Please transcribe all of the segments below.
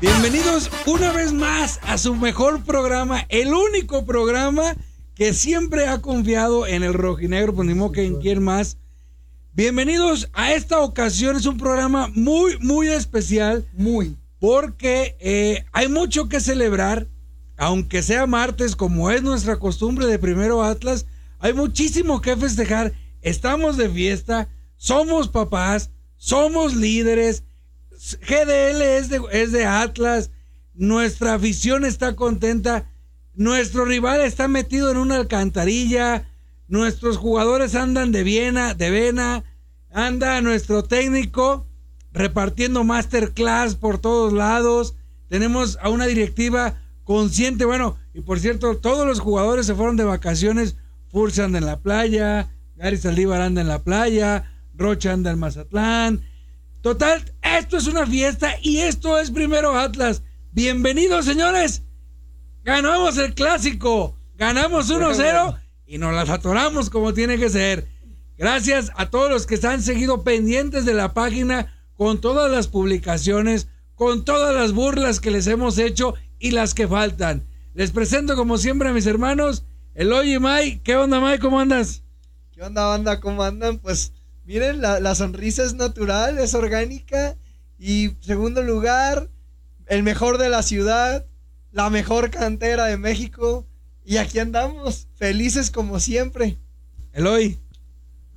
Bienvenidos una vez más a su mejor programa, el único programa que siempre ha confiado en el rojinegro, pues ni modo que en quién más. Bienvenidos a esta ocasión, es un programa muy, muy especial. Muy. Porque eh, hay mucho que celebrar, aunque sea martes, como es nuestra costumbre de Primero Atlas, hay muchísimo que festejar. Estamos de fiesta, somos papás, somos líderes. GDL es de, es de Atlas, nuestra afición está contenta, nuestro rival está metido en una alcantarilla, nuestros jugadores andan de Viena, de Vena, anda nuestro técnico repartiendo masterclass por todos lados, tenemos a una directiva consciente, bueno, y por cierto, todos los jugadores se fueron de vacaciones, Fursa anda en la playa, Gary Saldívar anda en la playa, Rocha anda en Mazatlán, Total, esto es una fiesta y esto es primero Atlas. Bienvenidos, señores. Ganamos el clásico. Ganamos 1-0 y nos las atoramos como tiene que ser. Gracias a todos los que se han seguido pendientes de la página con todas las publicaciones, con todas las burlas que les hemos hecho y las que faltan. Les presento como siempre a mis hermanos, Eloy y Mai. ¿Qué onda, Mai? ¿Cómo andas? ¿Qué onda, banda? ¿Cómo andan? Pues Miren, la, sonrisa es natural, es orgánica. Y segundo lugar, el mejor de la ciudad, la mejor cantera de México. Y aquí andamos, felices como siempre. Eloy.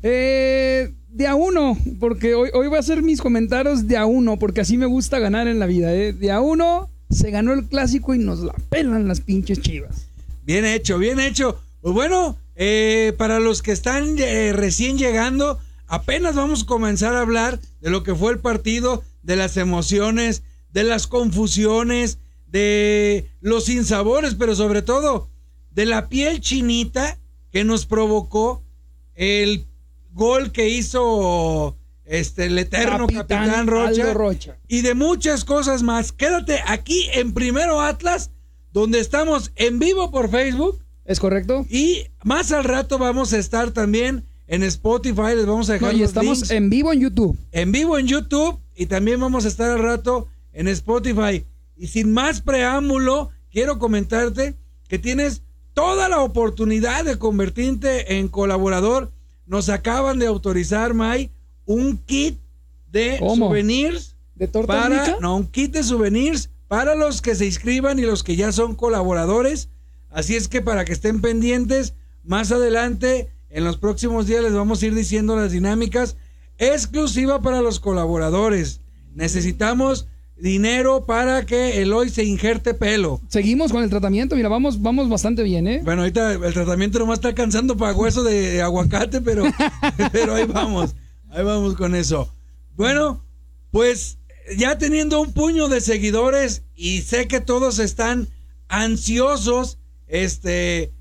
Eh, de a uno, porque hoy, hoy voy a hacer mis comentarios de a uno, porque así me gusta ganar en la vida. ¿eh? De a uno se ganó el clásico y nos la pelan las pinches chivas. Bien hecho, bien hecho. Pues bueno, eh, para los que están eh, recién llegando, apenas vamos a comenzar a hablar de lo que fue el partido, de las emociones, de las confusiones, de los sinsabores, pero sobre todo de la piel chinita que nos provocó el gol que hizo este el eterno capitán, Rocha, Rocha, y de muchas cosas más. Quédate aquí en Primero Atlas, donde estamos en vivo por Facebook. ¿Es correcto? Y más al rato vamos a estar también en Spotify. Les vamos a dejar. y estamos en vivo en YouTube. En vivo en YouTube y también vamos a estar al rato en Spotify. Y sin más preámbulo, quiero comentarte que tienes toda la oportunidad de convertirte en colaborador. Nos acaban de autorizar, May, un kit de souvenirs. ¿De torta para, No, un kit de souvenirs para los que se inscriban y los que ya son colaboradores. Así es que para que estén pendientes, más adelante en los próximos días les vamos a ir diciendo las dinámicas exclusiva para los colaboradores. Necesitamos dinero para que el hoy se injerte pelo. Seguimos con el tratamiento, mira, vamos, vamos bastante bien, ¿eh? Bueno, ahorita el tratamiento nomás está alcanzando para hueso de, aguacate, pero, pero ahí vamos, ahí vamos con eso. Bueno, pues ya teniendo un puño de seguidores y sé que todos están ansiosos, este,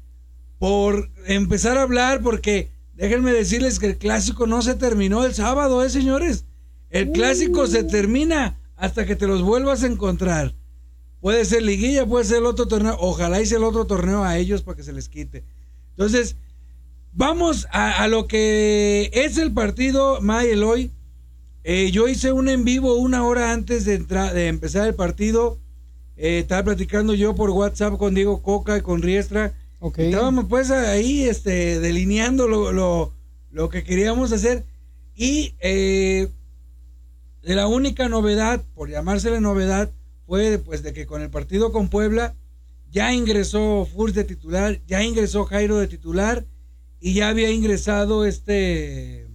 por empezar a hablar, porque déjenme decirles que el clásico no se terminó el sábado, ¿eh, señores? El clásico se termina hasta que te los vuelvas a encontrar. Puede ser liguilla, puede ser el otro torneo. Ojalá hice el otro torneo a ellos para que se les quite. Entonces, vamos a, lo que es el partido May Eloy. Eh, yo hice un en vivo una hora antes de, entrar, de empezar el partido. Eh, estaba platicando yo por WhatsApp con Diego Coca y con Riestra Estábamos pues ahí este, delineando lo, lo, que queríamos hacer y eh, la única novedad, por llamársele novedad, fue pues de que con el partido con Puebla ya ingresó Furs de titular, ya ingresó Jairo de titular y ya había ingresado este...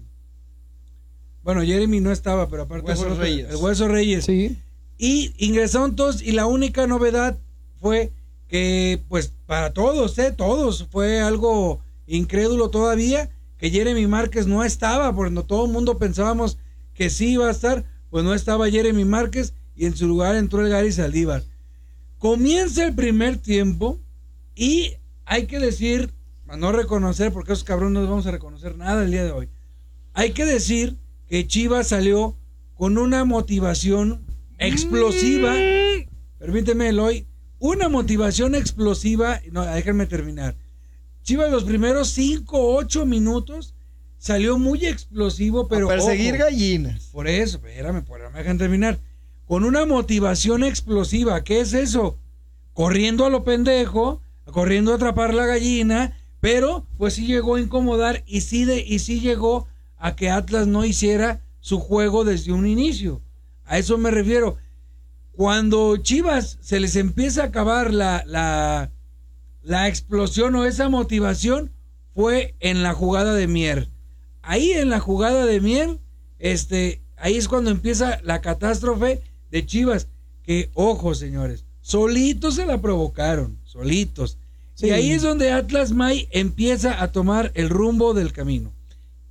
Bueno, Jeremy no estaba, pero aparte Hueso Reyes. el Hueso Reyes. Sí. Y ingresaron todos y la única novedad fue que pues para todos, ¿eh? Todos, fue algo incrédulo todavía que Jeremy Márquez no estaba, porque todo el mundo pensábamos que sí iba a estar, pues no estaba Jeremy Márquez y en su lugar entró el Gary Saldívar. Comienza el primer tiempo y hay que decir, a no reconocer, porque esos cabrones no vamos a reconocer nada el día de hoy, hay que decir que Chivas salió con una motivación explosiva, mm. permíteme Eloy, una motivación explosiva. No, déjenme terminar. Chivas los primeros 5, 8 minutos salió muy explosivo, pero. A perseguir gallinas. Por eso, espérame, espérame, déjame terminar. con una motivación explosiva. ¿Qué es eso? Corriendo a lo pendejo, corriendo a atrapar la gallina, pero pues sí llegó a incomodar y sí, de, y sí llegó a que Atlas no hiciera su juego desde un inicio. A eso me refiero. Cuando Chivas se les empieza a acabar la, la, la explosión o esa motivación, fue en la jugada de Mier. Ahí en la jugada de Mier, este, ahí es cuando empieza la catástrofe de Chivas. Que, ojo, señores, solitos se la provocaron, solitos. Sí. Y ahí es donde Atlas May empieza a tomar el rumbo del camino.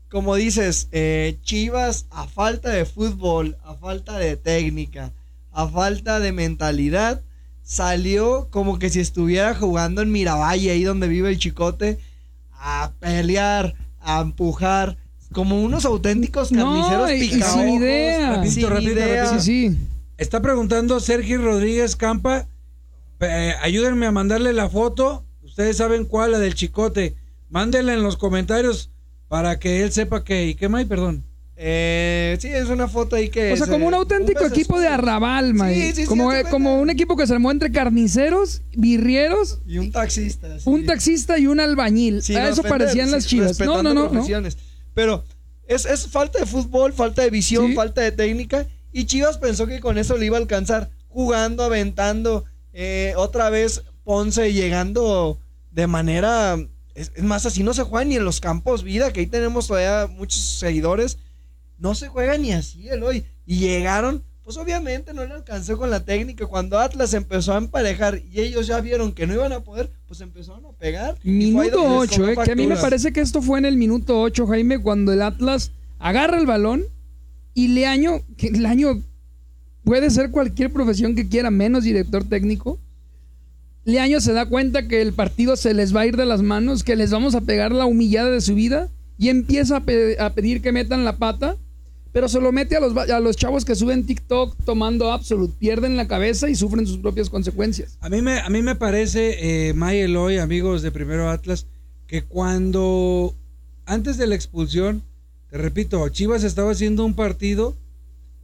Como dices, eh, Chivas a falta de fútbol, a falta de técnica, a falta de mentalidad, salió como que si estuviera jugando en Miravalle, ahí donde vive el chicote, a pelear, a empujar, como unos auténticos No, carniceros y- y sin picaojos, idea. Rapidito, sin rapidito, idea. rapidito. Sí, sí. Está preguntando Sergio Rodríguez Campa. eh, ayúdenme a mandarle la foto. Ustedes saben cuál, la del chicote. Mándenla en los comentarios para que él sepa que. ¿Y qué más? Perdón. Eh, sí, es una foto ahí que... O sea, se- como un auténtico equipo de arrabal, man. Sí, sí, sí, como, eh, como un equipo que se armó entre carniceros, birrieros, Y un taxista. sí. un taxista y un albañil. Sí, a no, eso parecían sí, las chivas. No, no, no. Pero es, es falta de fútbol, falta de visión, Sí. falta de técnica. Y Chivas pensó que con eso le iba a alcanzar. Jugando, aventando. eh, otra vez Ponce llegando de manera. Es, es más, así no se juega ni en los campos vida, que ahí tenemos todavía muchos seguidores. No se juega ni así el hoy. Y llegaron, pues obviamente no le alcanzó con la técnica. Cuando Atlas empezó a emparejar y ellos ya vieron que no iban a poder, pues empezaron a pegar. Minuto donde les 8, cobró eh, que a mí me parece que esto fue en el minuto 8, Jaime, cuando el Atlas agarra el balón y Leaño, que Leaño puede ser cualquier profesión que quiera, menos director técnico. Leaño se da cuenta que el partido se les va a ir de las manos, que les vamos a pegar la humillada de su vida y empieza a, pe- a pedir que metan la pata, pero se lo mete a los, a los chavos que suben TikTok tomando Absolute, pierden la cabeza y sufren sus propias consecuencias. A mí me, a mí me parece, eh, May Eloy, amigos de Primero Atlas, que cuando antes de la expulsión, te repito, Chivas estaba haciendo un partido,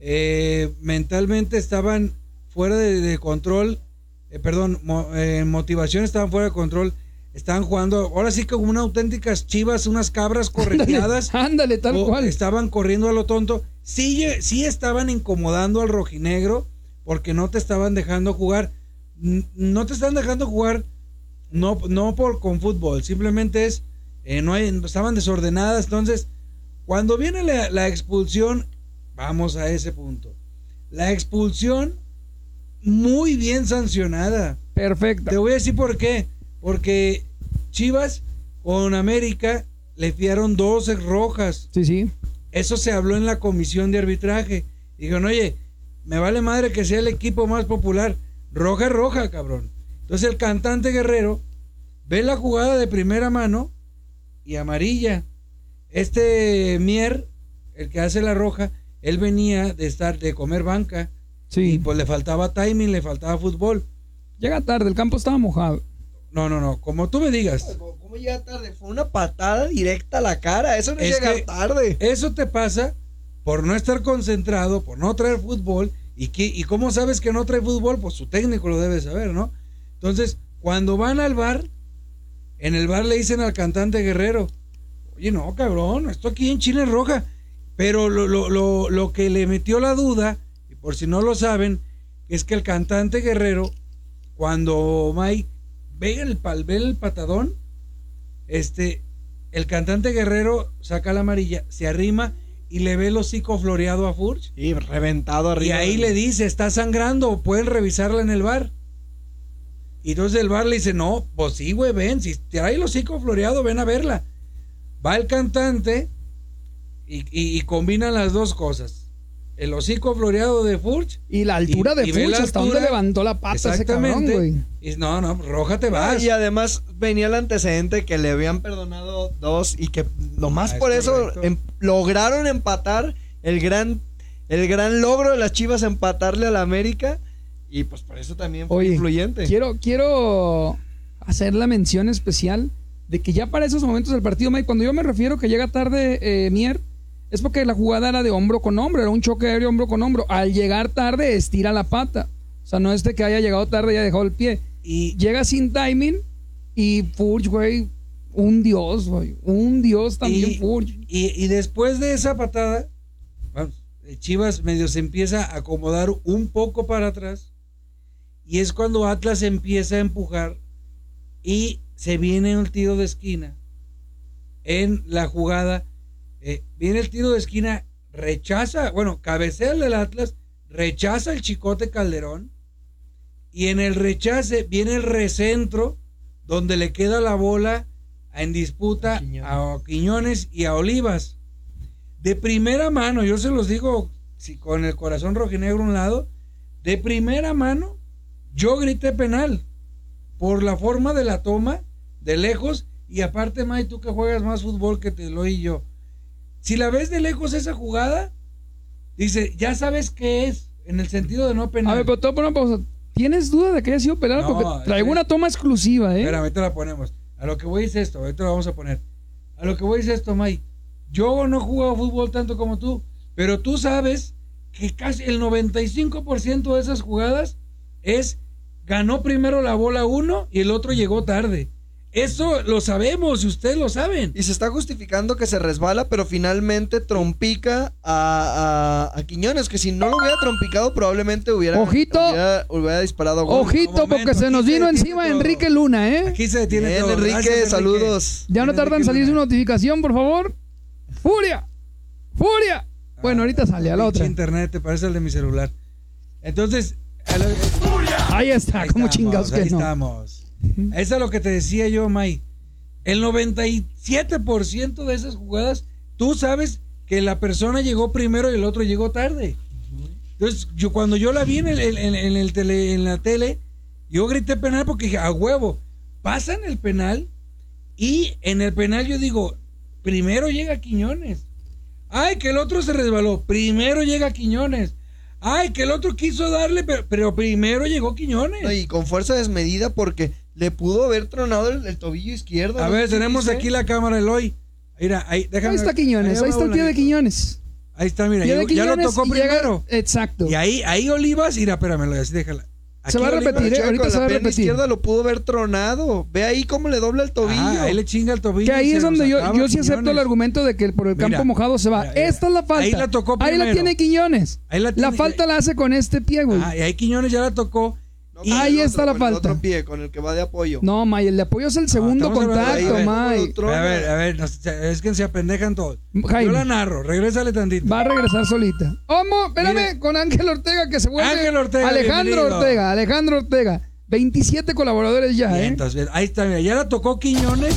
eh, mentalmente estaban fuera de, control, eh, perdón, mo- eh, motivación estaban fuera de control, estaban jugando, ahora sí como unas auténticas chivas, unas cabras correteadas. Ándale, tal o cual. Estaban corriendo a lo tonto. Sí, sí estaban incomodando al rojinegro porque no te estaban dejando jugar. No te están dejando jugar no, no por con fútbol, simplemente es, eh, no hay, estaban desordenadas. Entonces, cuando viene la, la expulsión, vamos a ese punto. La expulsión muy bien sancionada. Perfecto. Te voy a decir por qué. Porque Chivas con América le fiaron 12 rojas. Sí, sí. Eso se habló en la comisión de arbitraje. Dijeron, oye, me vale madre que sea el equipo más popular. Roja es roja, cabrón. Entonces el cantante guerrero ve la jugada de primera mano y amarilla. Este Mier, el que hace la roja, él venía de estar de comer banca y Sí. pues le faltaba timing, le faltaba fútbol. Llega tarde, el campo estaba mojado. No, no, no, como tú me digas. ¿Cómo, cómo llega tarde? Fue una patada directa a la cara. Eso no Es que- tarde. Eso te pasa por no estar concentrado, por no traer fútbol. ¿Y, qué, ¿Y cómo sabes que no trae fútbol? Pues su técnico lo debe saber, ¿no? Entonces, cuando van al bar, en el bar le dicen al cantante guerrero, oye, no, cabrón, esto aquí en Chile es roja. Pero lo, lo, lo, lo que le metió la duda, y por si no lo saben, es que el cantante guerrero, cuando Mike ve el, pal- ve el patadón, este, el cantante guerrero saca la amarilla, se arrima y le ve el hocico floreado a Furch. Y reventado Y arriba. ahí le dice, está sangrando, pueden revisarla en el bar. Y entonces el bar le dice, no, pues sí, güey, ven, si trae el hocico floreado, ven a verla. Va el cantante y, y, y combina las dos cosas. El hocico floreado de Furch. Y la altura Y- de y la hasta donde altura. levantó la pata ese cabrón, Exactamente. güey. Y no, no, roja te Ah, vas. y además venía el antecedente que le habían perdonado dos y que nomás Ah, es por eso em- lograron empatar el gran el gran logro de las Chivas empatarle a la América y pues por eso también fue Oye, influyente. Quiero, quiero hacer la mención especial de que ya para esos momentos del partido, Mike, cuando yo me refiero que llega tarde eh, Mier, es porque la jugada era de hombro con hombro, era un choque aéreo hombro con hombro. Al llegar tarde, estira la pata. O sea, no es de que haya llegado tarde y haya dejado el pie. Y Llega sin timing y Furch, güey, un dios, güey. Un dios también, Y- Furch. Y, y después de esa patada, vamos, Chivas medio se empieza a acomodar un poco para atrás. Y es cuando Atlas empieza a empujar y se viene el tiro de esquina. En la jugada, viene el tiro de esquina, rechaza, bueno, cabecea el del Atlas, rechaza el chicote Calderón. Y en el rechace viene el recentro, donde le queda la bola en disputa Quiñones. a Quiñones y a Olivas. De primera mano, yo se los digo si con el corazón rojinegro a un lado, de primera mano, yo grité penal por la forma de la toma, de lejos, y aparte, May, tú que juegas más fútbol que te lo y yo. Si la ves de lejos esa jugada, dice, ya sabes qué es, en el sentido de no penal. A ver, pero a poner una pausa. ¿Tienes duda de que haya sido penal? No, Porque traigo es- una toma exclusiva, ¿eh? Espera, ahorita la ponemos. A lo que voy es esto, ahorita lo vamos a poner. A lo que voy es esto, May. Yo no he jugado fútbol tanto como tú, pero tú sabes que casi el 95% de esas jugadas es ganó primero la bola uno y el otro llegó tarde. Eso lo sabemos y ustedes lo saben. Y se está justificando que se resbala, pero finalmente trompica a, a- a Quiñones, que si no lo hubiera trompicado, probablemente hubiera, Ojito. hubiera, hubiera disparado a gol. Ojito, porque se nos vino encima todo. Enrique Luna, ¿eh? Aquí se detiene Bien, todo. Enrique, Gracias, saludos. Ya no Bien, tarda en salir su notificación, por favor. ¡Furia! ¡Furia! Bueno, ahorita sale a la otra. internet, te parece el de mi celular. Entonces, Ahí está, Ahí como estamos, chingados ahí que no. estamos. Eso es lo que te decía yo, May. El 97% de esas jugadas, tú sabes que la persona llegó primero y el otro llegó tarde. Entonces, yo cuando yo la vi en, el, en, el tele, en la tele, yo grité penal porque dije, a huevo, pasan el penal y en el penal yo digo, primero llega Quiñones. Ay, que el otro se resbaló, primero llega Quiñones. Ay, que el otro quiso darle, pero, pero primero llegó Quiñones. Y con fuerza desmedida porque le pudo haber tronado el, el tobillo izquierdo. A ¿no? ver, ¿Sí tenemos aquí la cámara, Eloy. Mira, ahí, déjame. Ahí está Quiñones, ahí está el pie de Quiñones. Ahí está, mira, ya, ya lo tocó y llega- primero. Exacto. Y ahí, ahí Olivas, mira, espérame, así déjala. Se va a Olivas- repetir, ¿eh? Ahorita con se va a la pierna repetir. izquierda lo pudo haber tronado. Ve ahí cómo le dobla el tobillo. Ah, ahí le chinga el tobillo. Que ahí y se es donde yo, yo sí acepto Quiñones. el argumento de que por el Mira, campo mojado se va. mira, mira. Esta es la falta. Ahí la tocó Ahí la primero. tiene Quiñones. Ahí la La, tiene- falta la hace con este pie, güey. Ah, y ahí Quiñones ya la tocó. No, y con el ahí otro, está la con el falta. otro pie, con el que va de apoyo. No, May, el de apoyo es el segundo hablando de contacto, ahí, May. A ver, a ver, es que se apendejan todos. Jaime. Yo la narro, regrésale tantito. Va a regresar solita. Homo, espérame, Mire. con Ángel Ortega que se vuelve. Ángel Ortega, Alejandro bienvenido. Ortega, Alejandro Ortega. 27 colaboradores ya, Bien, ¿eh? entonces, ahí está, mira, ya la tocó Quiñones.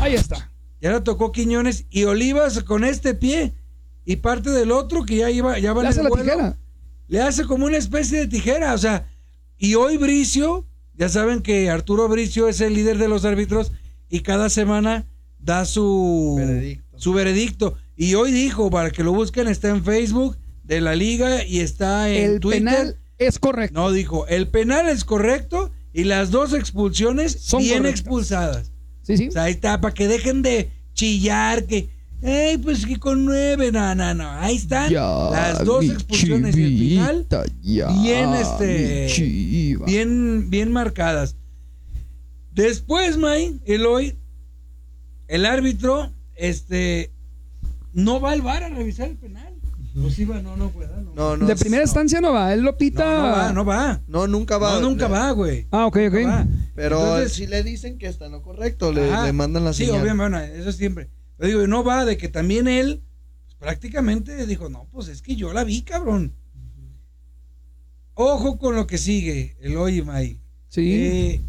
Ahí está. Ya la tocó Quiñones y Olivas con este pie y parte del otro que ya iba, ya va Le en hace el la vuelo, tijera. Le hace como una especie de tijera, o sea, y hoy Bricio, ya saben que Arturo Bricio es el líder de los árbitros y cada semana da su Veredicto. su veredicto. Y hoy dijo, para que lo busquen, está en Facebook de la liga y está en El Twitter. penal es correcto. No, dijo, el penal es correcto y las dos expulsiones Son bien correctas. expulsadas. Sí, sí. O sea, ahí está, para que dejen de chillar que, ay, pues que con nueve, no, no, no. Ahí están las dos expulsiones y el final bien, este, bien, bien marcadas. Después, May, Eloy, el árbitro, este, no va al bar a revisar el penal. Pues iba, no, no pueda, no. No, no. de primera no. instancia no va, él lo No, pita. no va, no va. No, nunca va. No, nunca Le- va, güey. Ah, ok, ok. Va. Pero Entonces, si le dicen que está en lo correcto, le, mandan la Sí, señal. obviamente, bueno, eso siempre. Pero digo, no va de que también él pues, prácticamente dijo, no, pues es que yo la vi, cabrón. Ojo con lo que sigue, el hoy, May. Sí. Eh,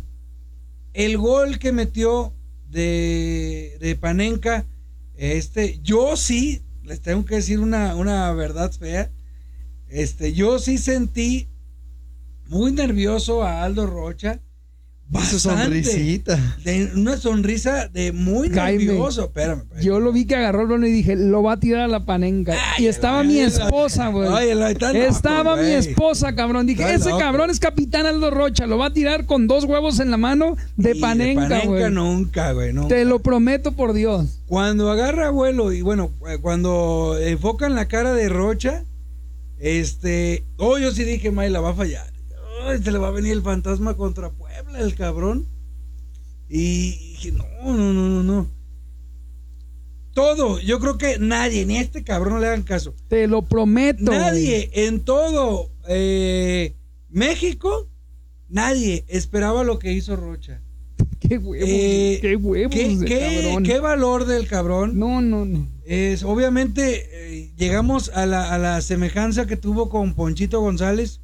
el gol que metió de, de Panenka, este, yo sí, les tengo que decir una, una verdad fea. Este, yo sí sentí muy nervioso a Aldo Rocha. Su bastante. sonrisita. De una sonrisa de muy Jaime, nervioso. Espérame, espérame. Yo lo vi que agarró el balón y dije, lo va a tirar a la panenca. Ay, y estaba mi esposa, güey. Loco, Estaba mi esposa, cabrón. Dije, Está ese loco. cabrón es capitán Aldo Rocha. Lo va a tirar con dos huevos en la mano de Y panenca, panenca güey. nunca, güey. Te lo prometo por Dios. Cuando agarra vuelo y bueno, eh, cuando enfocan la cara de Rocha, este, oh, yo sí dije, May, la va a fallar. Ay, se le va a venir el fantasma contra Puebla, el cabrón. Y dije, no, no, no, no, no. Todo, yo creo que nadie, ni a este cabrón no le hagan caso. Te lo prometo. Nadie en todo eh, México, nadie esperaba lo que hizo Rocha. güey. Qué huevos. Eh, qué huevos ¿Qué, de qué- cabrón. qué valor del cabrón? No, no, no. Es, obviamente eh, llegamos a la, a la semejanza que tuvo con Ponchito González.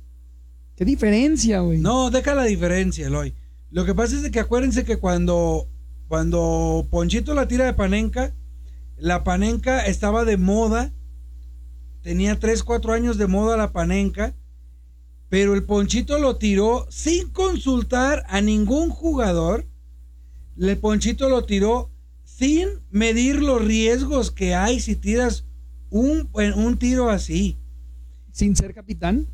Qué diferencia, güey. No, deja la diferencia, Eloy. Lo que pasa es de que acuérdense que cuando, cuando Ponchito la tira de Panenca, la Panenca estaba de moda. Tenía 3, 4 años de moda la Panenca. Pero el Ponchito lo tiró sin consultar a ningún jugador. El Ponchito lo tiró sin medir los riesgos que hay si tiras un, un tiro así. Sin ser capitán.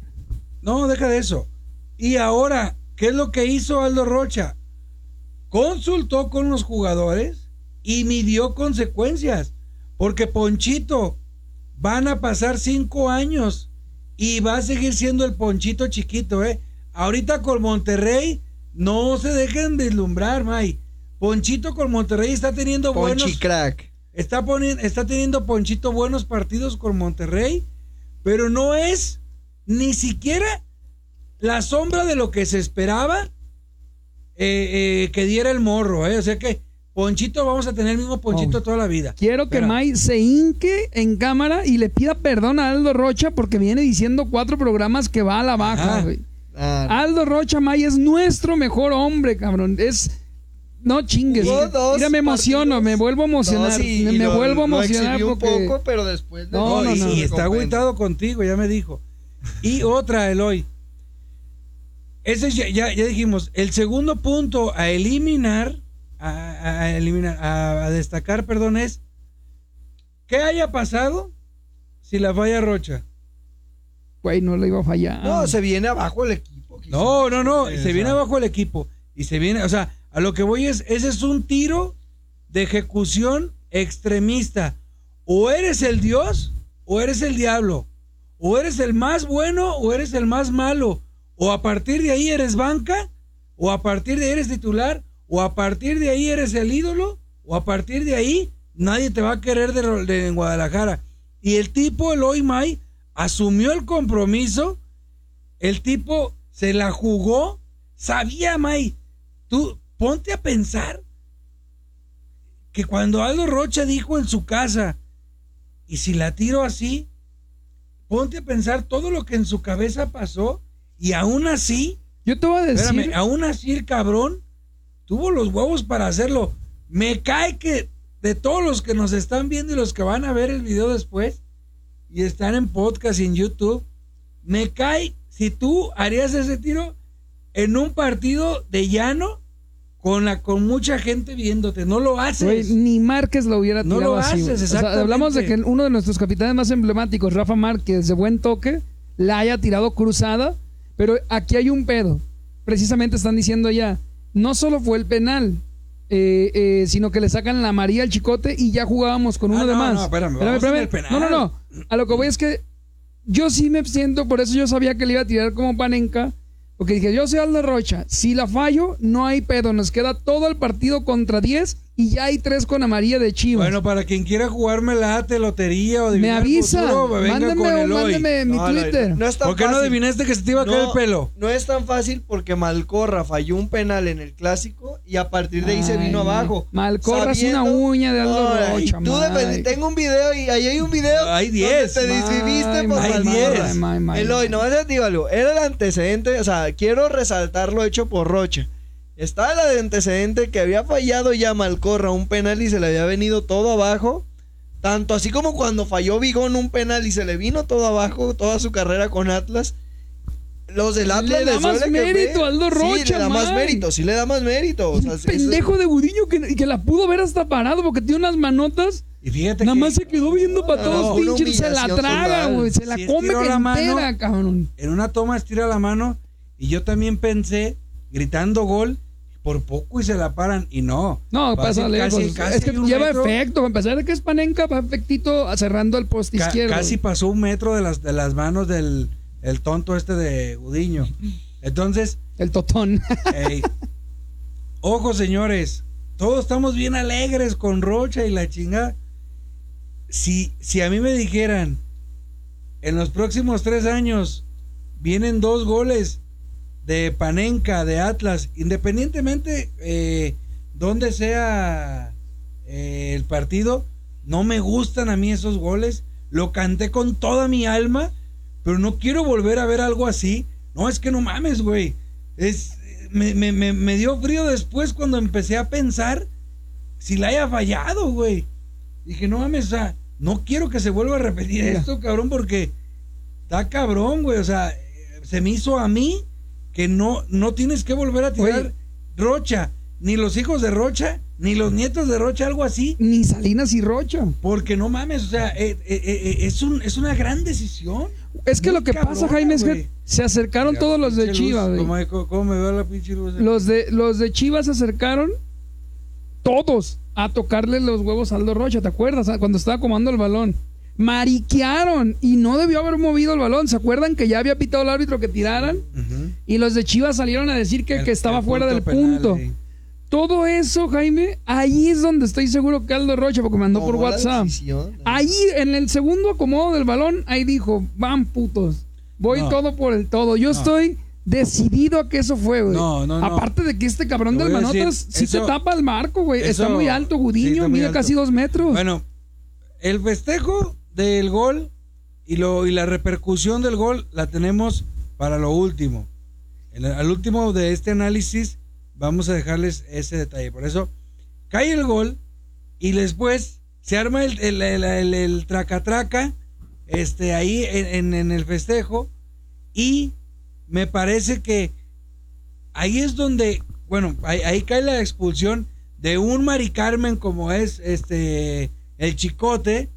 No, deja de eso. Y ahora, ¿qué es lo que hizo Aldo Rocha? Consultó con los jugadores y midió consecuencias. Porque Ponchito van a pasar cinco años y va a seguir siendo el Ponchito chiquito, ¿eh? Ahorita con Monterrey, no se dejen deslumbrar, May. Ponchito con Monterrey está teniendo Ponchi buenos. crack. Está, poniendo, está teniendo Ponchito buenos partidos con Monterrey, pero no es ni siquiera la sombra de lo que se esperaba eh, eh, que diera el morro. ¿eh? O sea que Ponchito, vamos a tener el mismo Ponchito Oh. toda la vida. Quiero que Espera. May se hinque en cámara y le pida perdón a Aldo Rocha porque viene diciendo cuatro programas que va a la baja, Ajá. güey. Ah, Aldo Rocha May es nuestro mejor hombre, cabrón. Es. No chingues. Mira, me emociono, partidos. me vuelvo a emocionar. no, sí, me y me lo- vuelvo a emocionar porque. un poco, pero después de- No, no, y, no. y está agüitado contigo, ya me dijo. Y otra, Eloy. Ese ya, ya, ya dijimos, el segundo punto a eliminar, a, eliminar, a, a destacar, perdón, es ¿qué haya pasado si la falla Rocha? Güey, no le iba a fallar. No, se viene abajo el equipo. No, no, no, se viene abajo el equipo y se viene, o sea, a lo que voy es, ese es un tiro de ejecución extremista. O eres el Dios o eres el diablo. O eres el más bueno o eres el más malo. O a partir de ahí eres banca, o a partir de ahí eres titular, o a partir de ahí eres el ídolo, o a partir de ahí nadie te va a querer de, en Guadalajara. Y el tipo, Eloy May, asumió el compromiso el tipo se la jugó, sabía, May. Tú ponte a pensar que cuando Aldo Rocha dijo en su casa, y si la tiro así, ponte a pensar todo lo que en su cabeza pasó, y aún así, Yo te voy a decir. espérame, aún así el cabrón tuvo los huevos para hacerlo. Me cae que de todos los que nos están viendo y los que van a ver el video después, y están en podcast y en YouTube, me cae si tú harías ese tiro en un partido de llano con la con mucha gente viéndote. No lo haces. Güey, ni Márquez lo hubiera No tirado lo así. haces, güey. O sea, exactamente. hablamos de que uno de nuestros capitanes más emblemáticos, Rafa Márquez, de buen toque, la haya tirado cruzada, pero aquí hay un pedo. Precisamente están diciendo ya, no solo fue el penal, eh, eh, sino que le sacan la María al chicote y ya jugábamos con Ah, uno de no, más. no, espérame, vamos en el penal. No, no, no. A lo que voy es que yo sí me siento, por eso yo sabía que le iba a tirar como panenca. Porque dije, yo soy Aldo Rocha. Si la fallo, no hay pedo. Nos queda todo el partido contra 10 y ya hay tres con amarilla de Chivas. Bueno, para quien quiera jugarme la ate, lotería o me avisa. futuro, venga mándeme con mi No, no, Twitter. No es tan ¿Por qué no fácil. adivinaste que se te iba a caer el pelo? No es tan fácil porque Malcorra falló un penal en el clásico y a partir de ahí se vino abajo. Malcorra es una uña de Aldo Rocha, tú tengo un video y ahí hay un video. Hay donde 10. Te desviviste Ay, por hay Malcorra. 10. May, may, Eloy, no vas a decir algo. Era el antecedente, o sea, quiero resaltar lo hecho por Rocha. Estaba el antecedente que había fallado ya Malcorra un penal y se le había venido todo abajo. Tanto así como cuando falló Vigón un penal y se le vino todo abajo, toda su carrera con Atlas. los del Atlas Le da más que mérito Aldo Sí, Rocha, le da más mérito, sí le da más mérito. O sea, pendejo de Gudiño que, que la pudo ver hasta parado porque tiene unas manotas. Y fíjate Nada que más se quedó viendo para No, todos una pinches. Se la traga, güey. Se la Si come que la mano, cabrón. en una toma estira la mano y yo también pensé, gritando gol, por poco y se la paran. Y no. No, pasa lejos. casi- casi es que lleva metro. efecto. A pesar de que es panenca, va efectito cerrando el poste Ca- izquierdo. casi pasó un metro de las, de las manos del el tonto este de Gudiño. Entonces, El totón. ey, ojo señores, todos estamos bien alegres con Rocha y la chingada. Si, si a mí me dijeran, en los próximos tres años vienen dos goles de Panenca, de Atlas, independientemente eh, donde sea eh, el partido, no me gustan a mí esos goles. Lo canté con toda mi alma, pero no quiero volver a ver algo así. No, es que no mames, güey. Es, me, me- me- me dio frío después cuando empecé a pensar si la haya fallado, güey. Dije, no mames, o sea, no quiero que se vuelva a repetir esto, cabrón, porque está cabrón, güey. O sea, se me hizo a mí que no, no tienes que volver a tirar Oye. Rocha, ni los hijos de Rocha, ni los nietos de Rocha, algo así. Ni Salinas y Rocha. Porque no mames, o sea, eh, eh, eh, es, un, es una gran decisión. Es que Muy lo que pasa, Jaime, es que se acercaron Mira, todos los de luz, Chivas, güey. ¿Cómo, cómo- cómo me veo la pinche luz? Los de, los de Chivas se acercaron todos a tocarle los huevos a Aldo Rocha, ¿te acuerdas? Ah, Cuando estaba comando el balón. Mariquearon y no debió haber movido el balón. ¿Se acuerdan que ya había pitado el árbitro que tiraran? Y los de Chivas salieron a decir que, El- que estaba fuera del penal, punto. sí. Todo eso, Jaime, ahí es donde estoy seguro que Aldo Rocha, porque me mandó por WhatsApp. decisión. Ahí, en el segundo acomodo del balón, ahí dijo, van putos. Voy No. todo por el todo. Yo No. estoy decidido a que eso fue, güey. No, no, no. Aparte de que este cabrón del Manotas sí eso- te tapa el marco, güey. Está muy alto, sí, Gudiño, muy mide alto. casi dos metros. Bueno, el festejo del gol y, lo, y la repercusión del gol la tenemos para lo último. El- al último de este análisis vamos a dejarles ese detalle. Por eso cae el gol y después se arma el, el, el- traca-traca este, ahí en, en- en el festejo y me parece que ahí es donde, bueno, ahí, ahí cae la expulsión de un Mari Carmen como es este el chicote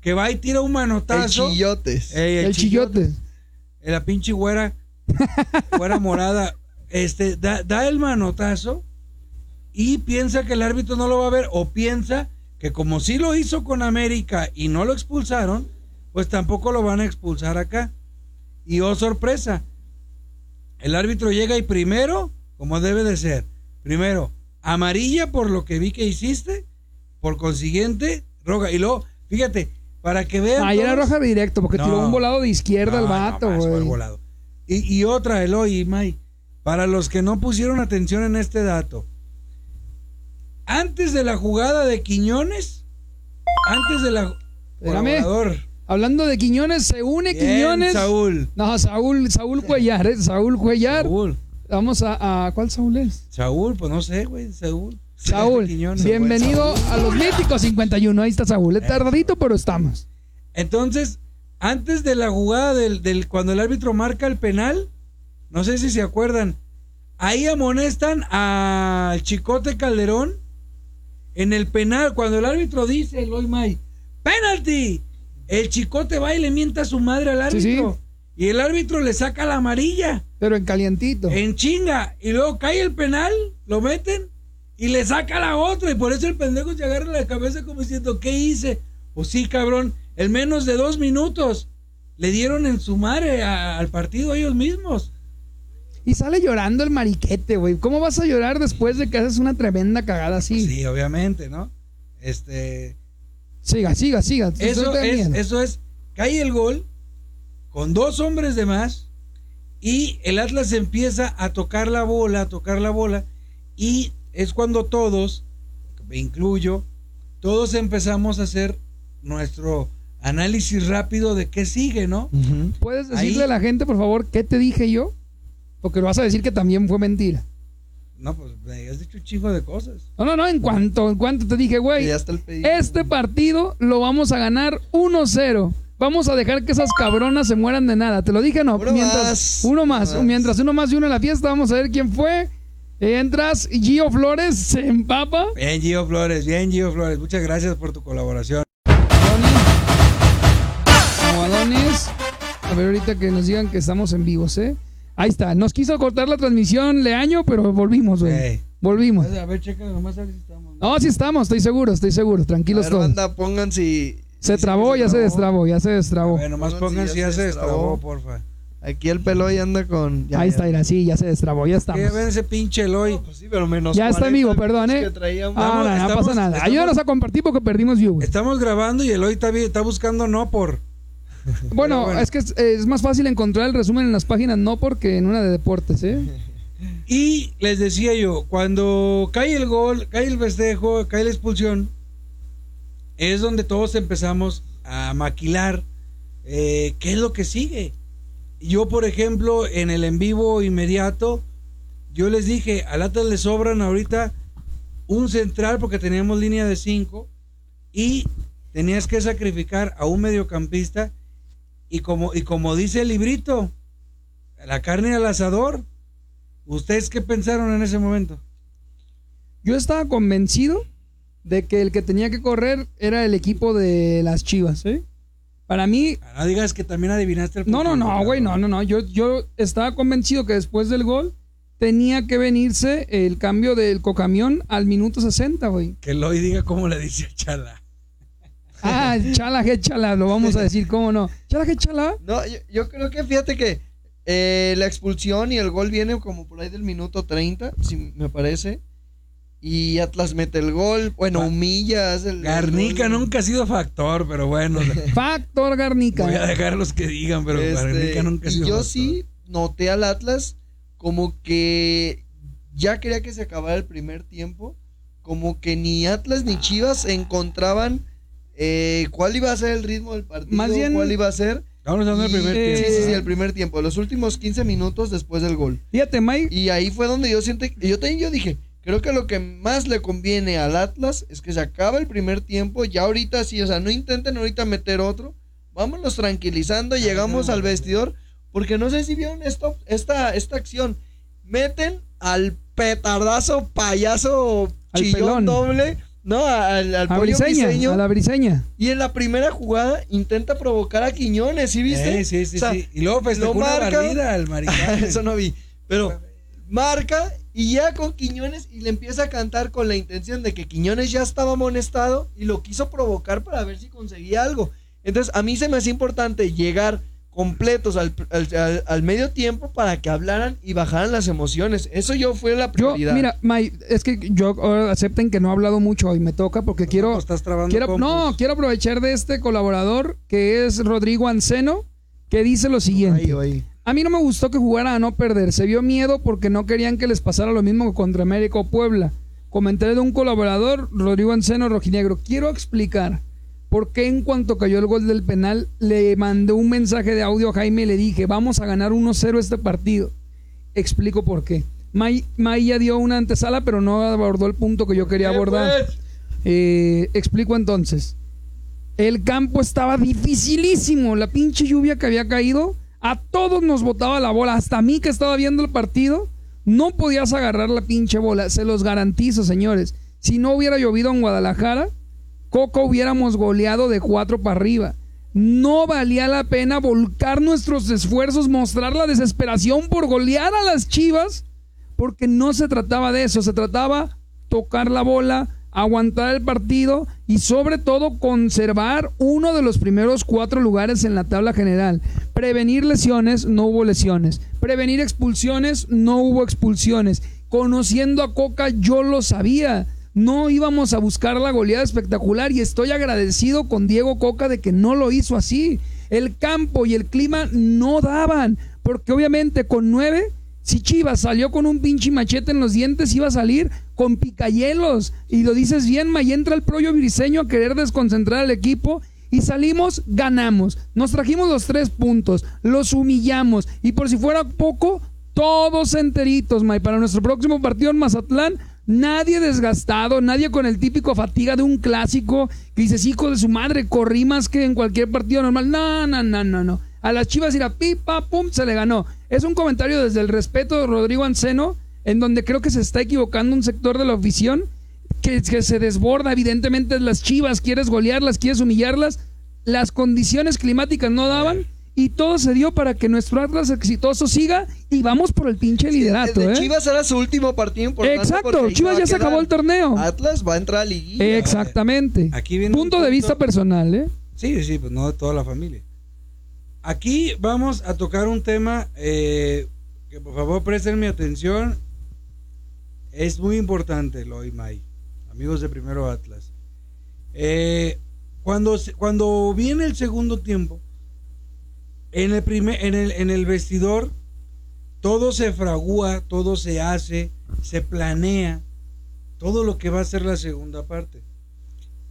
que va y tira un El manotazo. chillotes. Ey, el chillote. eh, la pinche güera, güera morada, este, da, da el manotazo y piensa que el árbitro no lo va a ver o piensa que como sí lo hizo con América y no lo expulsaron, pues tampoco lo van a expulsar acá. Y oh sorpresa, el árbitro llega y primero, como debe de ser, primero, amarilla por lo que vi que hiciste, por consiguiente, roja. Y luego, fíjate, para que vean... Ahí era todos- roja directo, porque tiró No. un volado de izquierda no, al vato, no, güey. volado. Y, y otra, Eloy y May, para los que no pusieron atención en este dato, antes de la jugada de Quiñones, antes de la... Espérame. Hablando de Quiñones, se une Bien, Quiñones. Saúl. No, Saúl, Saúl Cuellar, ¿eh? Saúl Cuellar. Saúl. Vamos a, a- ¿Cuál Saúl es? Saúl, pues no sé, güey, Saúl. Saúl, Quiñones, bienvenido Saúl. a los míticos 51. Ahí está Saúl. Es tardadito, pero estamos. Entonces, antes de la jugada del, del- cuando el árbitro marca el penal, no sé si se acuerdan, ahí amonestan al Chicote Calderón en el penal, cuando el árbitro dice, Eloy May, penalti, el Chicote va y le mienta a su madre al Sí, sí. árbitro. Y el árbitro le saca la amarilla Pero en calientito. en chinga. Y luego cae el penal, lo meten y le saca la otra. Y por eso el pendejo se agarra la cabeza como diciendo, ¿qué hice? Pues sí, cabrón, en menos de dos minutos le dieron en su madre a- al partido ellos mismos. Y sale llorando el mariquete, güey. ¿Cómo vas a llorar después de que haces una tremenda cagada así? Sí, obviamente, ¿no? Este, Siga, siga, siga. Eso es, eso es, cae el gol con dos hombres de más y el Atlas empieza a tocar la bola, a tocar la bola y es cuando todos, me incluyo, todos empezamos a hacer nuestro análisis rápido de qué sigue, ¿no? ¿Puedes decirle ahí- a la gente, por favor, qué te dije yo? Porque lo vas a decir que también fue mentira. No, pues me has dicho un chingo de cosas. No, no, no. En cuanto, en cuanto te dije, güey, ya está el pedido. este partido lo vamos a ganar 1-0. Vamos a dejar que esas cabronas se mueran de nada. Te lo dije, no. Uno mientras, más, Uno uno más. más. Mientras uno más y uno en la fiesta, vamos a ver quién fue. Entras, Gio Flores se empapa. Bien, Gio Flores, bien, Gio Flores. Muchas gracias por tu colaboración. Como Adonis. A ver, ahorita que nos digan que estamos en vivos, ¿eh? Ahí está. Nos quiso cortar la transmisión Leaño, pero volvimos, güey. Ey. Volvimos. A ver, checa nomás a ver si estamos. No, sí estamos, estoy seguro, estoy seguro. A Tranquilos ver, todos. banda, pongan si... Se si trabó, ya se destrabó, ya se destrabó. A ver, nomás Pongan si pongan ya si ya se se destrabó, destrabó. porfa. Aquí el pelo ya anda con... ya, Ahí está, mira, sí, ya se destrabó, ya estamos. Que ven ese pinche Eloy. Pues sí, pero menos Ya está en 40 vivo, perdón, ¿eh? Ah, no, no, Estamos- pasa nada. estamos- Ayúdanos a compartir porque perdimos view. Estamos grabando y Eloy está, está buscando no por. Bueno, bueno. es que es, es más fácil encontrar el resumen en las páginas, no porque en una de deportes, ¿eh? Y les decía yo, cuando cae el gol, cae el festejo, cae la expulsión, es donde todos empezamos a maquilar eh, qué es lo que sigue. Yo, por ejemplo, en el en vivo inmediato, yo les dije, al Atlas le sobran ahorita un central porque teníamos línea de cinco y tenías que sacrificar a un mediocampista y como, y como dice el librito, la carne al asador. ¿Ustedes qué pensaron en ese momento? Yo estaba convencido de que el que tenía que correr era el equipo de las Chivas, ¿eh? Para mí, Ah, No digas que también adivinaste el no, no, no, güey, no, no, no. Yo, yo estaba convencido que después del gol tenía que venirse el cambio del cocamión al minuto 60, güey. Que Eloy diga cómo le dice a Chala. Ah, chala, que chala, lo vamos a decir, ¿cómo no? Chala, que chala. No, yo, yo creo que fíjate que eh, la expulsión y el gol viene como por ahí del minuto 30, si me parece. Y Atlas mete el gol. Bueno, Va- humilla. hace el- Garnica el nunca ha sido factor, pero bueno, Factor Garnica. voy a dejar a los que digan, pero Este, Garnica nunca ha y sido yo factor. sí noté al Atlas como que ya quería que se acabara el primer tiempo. Como que ni Atlas ni Chivas encontraban eh, cuál iba a ser el ritmo del partido, Más bien- cuál iba a ser. Vamos hablando del Y- primer eh, Sí, tiempo. sí, sí, el primer tiempo. Los últimos 15 minutos después del gol. Fíjate, Mike. Y ahí fue donde yo siento, yo también yo dije, creo que lo que más le conviene al Atlas es que se acaba el primer tiempo, ya ahorita sí, o sea, no intenten ahorita meter otro, vámonos tranquilizando, llegamos al vestidor, porque no sé si vieron esto, esta, esta acción, meten al petardazo payaso Al chillón pelón. doble, no, al, al A pollo Briseña, briseño, a la Briseña. y en la primera jugada intenta provocar a Quiñones, ¿sí viste? Eh, sí, sí, O sea, sí. Y luego festejó lo una marca- barrida al maricón. Eso no vi. Pero marca y ya con Quiñones y le empieza a cantar con la intención de que Quiñones ya estaba amonestado y lo quiso provocar para ver si conseguía algo. Entonces a mí se me hace importante llegar completos al, al- al- al medio tiempo para que hablaran y bajaran las emociones. Eso yo fue la Yo, prioridad. mira, Mike, es que yo acepten que no he hablado mucho y me toca porque quiero. Estás trabando quiero no, quiero aprovechar de este colaborador que es Rodrigo Anceno, que dice lo siguiente. Ahí, ahí. A mí no me gustó que jugara a no perder. Se vio miedo porque no querían que les pasara lo mismo que contra América o Puebla. Comenté de un colaborador, Rodrigo Anceno Rojinegro. Quiero explicar por qué en cuanto cayó el gol del penal le mandé un mensaje de audio a Jaime y le dije, vamos a ganar 1-0 este partido. Explico por qué. May, May ya dio una antesala, pero no abordó el punto que yo quería ¿Qué, abordar. pues? Eh, explico entonces. El campo estaba dificilísimo. La pinche lluvia que había caído, a todos nos botaba la bola. Hasta a mí que estaba viendo el partido, no podías agarrar la pinche bola. Se los garantizo, señores. Si no hubiera llovido en Guadalajara, Coco hubiéramos goleado de cuatro para arriba. No valía la pena volcar nuestros esfuerzos, mostrar la desesperación por golear a las Chivas, porque no se trataba de eso, se trataba tocar la bola, aguantar el partido y sobre todo conservar uno de los primeros cuatro lugares en la tabla general. Prevenir lesiones, no hubo lesiones. Prevenir expulsiones, no hubo expulsiones. Conociendo a Coca, yo lo sabía. No íbamos a buscar la goleada espectacular y estoy agradecido con Diego Coca de que no lo hizo así. El campo y el clima no daban, porque obviamente con nueve si Chivas salió con un pinche machete en los dientes, iba a salir con picayelos. Y lo dices bien, ma, y entra el proyo briseño a querer desconcentrar al equipo. Y salimos, ganamos. Nos trajimos los tres puntos. Los humillamos. Y por si fuera poco, todos enteritos, ma. Y para nuestro próximo partido en Mazatlán, Nadie desgastado, nadie con el típico fatiga de un clásico que dices, hijo de su madre, corrí más que en cualquier partido normal. No, no, no, no, no. A las chivas ir a pipa, pum, se le ganó. Es un comentario desde el respeto de Rodrigo Anceno, en donde creo que se está equivocando un sector de la afición que, que se desborda. Evidentemente, las chivas, quieres golearlas, quieres humillarlas. Las condiciones climáticas no daban y todo se dio para que nuestro Atlas exitoso siga y vamos por el pinche liderato, El de ¿eh? Chivas era su último partido importante. Exacto, Chivas ya se quedar. acabó el torneo. Atlas va a entrar a liguilla. Exactamente. Aquí viene un Punto de vista personal, ¿eh? Sí, sí, pues no de toda la familia. Aquí vamos a tocar un tema eh, que por favor presten mi atención. Es muy importante, Loy May, amigos de Primero Atlas. Eh, cuando, cuando viene el segundo tiempo, en el, primer, en, el, en el vestidor, todo se fragúa, todo se hace, se planea, todo lo que va a ser la segunda parte.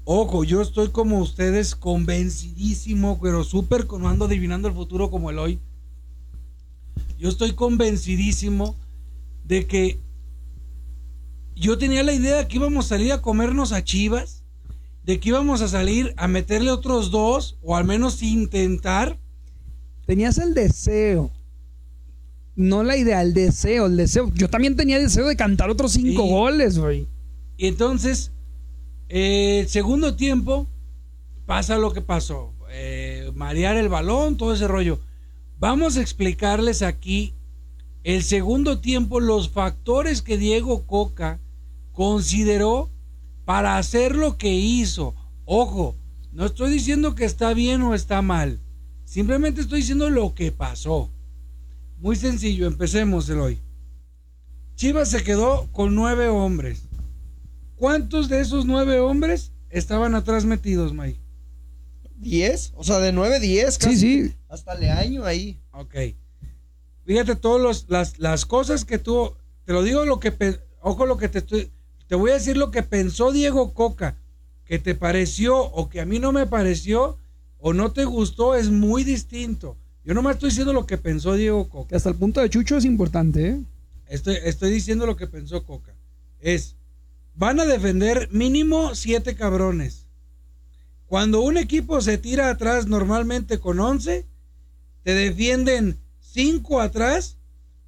Ojo, yo estoy como ustedes convencidísimo, pero súper no ando adivinando el futuro como el hoy. Yo estoy convencidísimo de que yo tenía la idea que íbamos a salir a comernos a Chivas, de que íbamos a salir a meterle otros dos, o al menos intentar. Tenías el deseo. No la idea, el deseo, el deseo. Yo también tenía deseo de cantar otros cinco Sí. goles, güey. Y entonces, el segundo tiempo, pasa lo que pasó. Eh, marear el balón, todo ese rollo. Vamos a explicarles aquí el segundo tiempo, los factores que Diego Coca consideró para hacer lo que hizo. Ojo, no estoy diciendo que está bien o está mal. Simplemente estoy diciendo lo que pasó. Muy sencillo, empecemos el hoy. Chivas se quedó con nueve hombres. ¿Cuántos de esos nueve hombres estaban atrás metidos, Mike? 10, o sea, de 9, 10. Sí, casi. sí. Hasta Leaño ahí. Ok. Fíjate todas las, las cosas que tuvo. Te lo digo lo que. Ojo lo que te estoy. Te voy a decir lo que pensó Diego Coca. Que te pareció o que a mí no me pareció o no te gustó es muy distinto. Yo nomás estoy diciendo lo que pensó Diego Coca. Que hasta el punto de Chucho es importante, ¿eh? Estoy, estoy diciendo lo que pensó Coca. Es, van a defender mínimo siete cabrones. Cuando un equipo se tira atrás normalmente con 11, te defienden cinco atrás,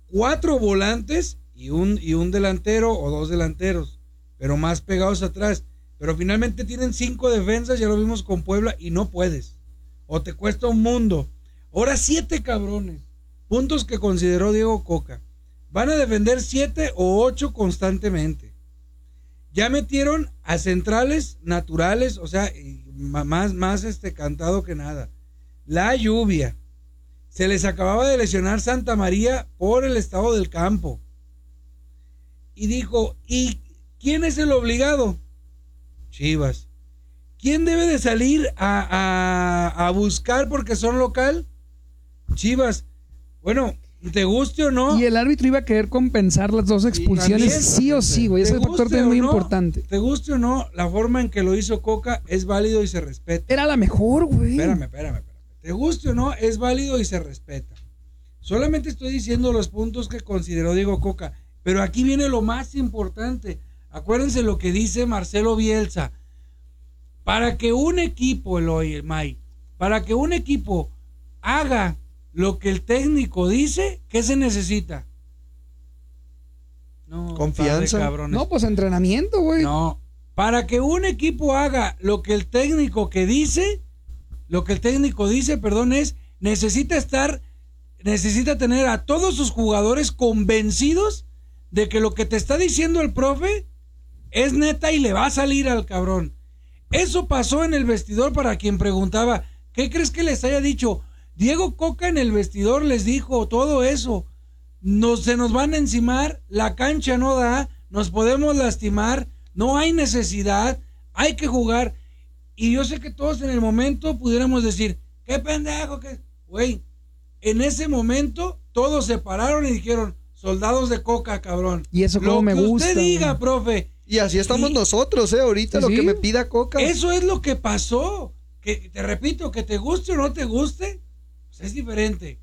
cuatro volantes y un, y un delantero o dos delanteros, pero más pegados atrás. Pero finalmente tienen cinco defensas, ya lo vimos con Puebla, y no puedes. O te cuesta un mundo. Ahora siete cabrones. Puntos que consideró Diego Coca. Van a defender siete o ocho constantemente. Ya metieron a centrales naturales, o sea, más, más este cantado que nada. La lluvia. Se les acababa de lesionar Santa María por el estado del campo. Y dijo, ¿y quién es el obligado? Chivas. ¿Quién debe de salir a, a- a buscar porque son local? Chivas. Bueno, te guste o no. Y el árbitro iba a querer compensar las dos expulsiones, también. sí o sí, güey. Ese factor también muy no, importante. Te guste o no, la forma en que lo hizo Coca es válido y se respeta. Era la mejor, güey. Espérame, espérame, espérame. Te guste o no, es válido y se respeta. Solamente estoy diciendo los puntos que consideró Diego Coca. Pero aquí viene lo más importante. Acuérdense lo que dice Marcelo Bielsa. Para que un equipo, Eloy, May, para que un equipo haga lo que el técnico dice, ¿qué se necesita? No, Confianza. No, pues entrenamiento, güey. No. Para que un equipo haga lo que el técnico que dice, lo que el técnico dice, perdón, es necesita estar, necesita tener a todos sus jugadores convencidos de que lo que te está diciendo el profe es neta y le va a salir al cabrón. Eso pasó en el vestidor para quien preguntaba, ¿qué crees que les haya dicho? Diego Coca en el vestidor les dijo todo eso. Nos, se nos van a encimar, la cancha no da, nos podemos lastimar, no hay necesidad, hay que jugar. Y yo sé que todos en el momento pudiéramos decir, qué pendejo, que... Güey, en ese momento todos se pararon y dijeron, soldados de coca, cabrón. Y eso Lo como me que gusta. usted diga, profe. Y así estamos Y- nosotros, ¿eh? Ahorita Sí, lo que me pida Coca. Eso es lo que pasó. Que te repito, que te guste o no te guste, es diferente.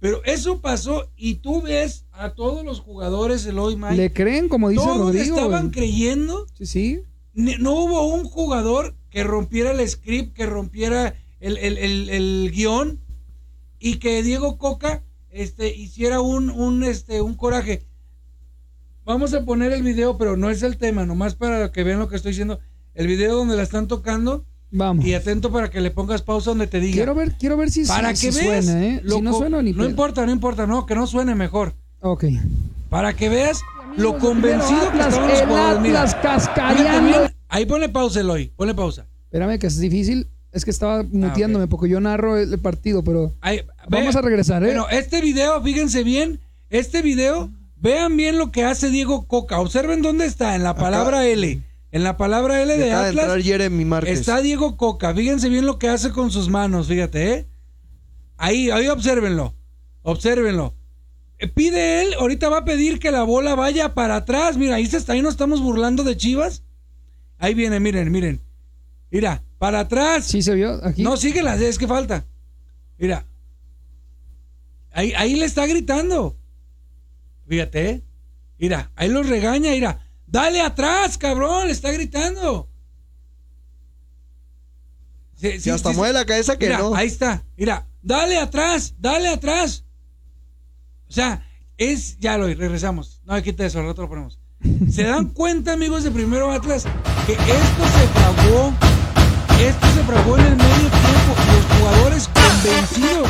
Pero eso pasó y tú ves a todos los jugadores el hoy, Mike. Le creen, como dice todos Rodrigo. estaban creyendo. Sí, sí. No hubo un jugador que rompiera el script, que rompiera el, el- el- el guion y que Diego Coca este, hiciera un, un, este, un coraje. Vamos a poner el video, pero no es el tema, nomás para que vean lo que estoy diciendo. El video donde la están tocando Vamos. y atento para que le pongas pausa donde te diga. Quiero ver, quiero ver si, para si- que si suena, ¿eh? lo Si no suena ni No pedo. importa, no importa, no, que no suene mejor. Ok. Para que veas lo convencido que estaban los el jugadores. Cascareando. ahí ponle pausa, Eloy. Ponle pausa. Espérame que es difícil. Es que estaba muteándome porque yo narro el, partido, pero Ahí, vamos ve- a regresar, ¿eh? Bueno, este video, fíjense bien, este video, vean bien lo que hace Diego Coca. Observen dónde está, en la palabra L. En la palabra L de Acaba de entrar Atlas Jeremy Márquez. está Diego Coca. Fíjense bien lo que hace con sus manos, fíjate, ¿eh? Ahí, ahí obsérvenlo. Obsérvenlo. Eh, Pide él, ahorita va a pedir que la bola vaya para atrás. Mira, ahí se está, ahí nos estamos burlando de Chivas. Ahí viene, miren, miren. Mira, para atrás. sí se vio aquí. No, síguela, es que falta. Mira. Ahí, ahí le está gritando. Fíjate, ¿eh? Mira, ahí lo regaña, mira. Dale atrás, cabrón, le está gritando. Sí, Si hasta mueve la cabeza que Mira, no. ahí está. Mira, dale atrás, dale atrás. O sea, es. Ya lo regresamos. No, quita eso, al rato lo ponemos. ¿Se dan cuenta, amigos de Primero Atlas, que esto se fraguó? Esto se fraguó en el medio tiempo. y Los jugadores convencidos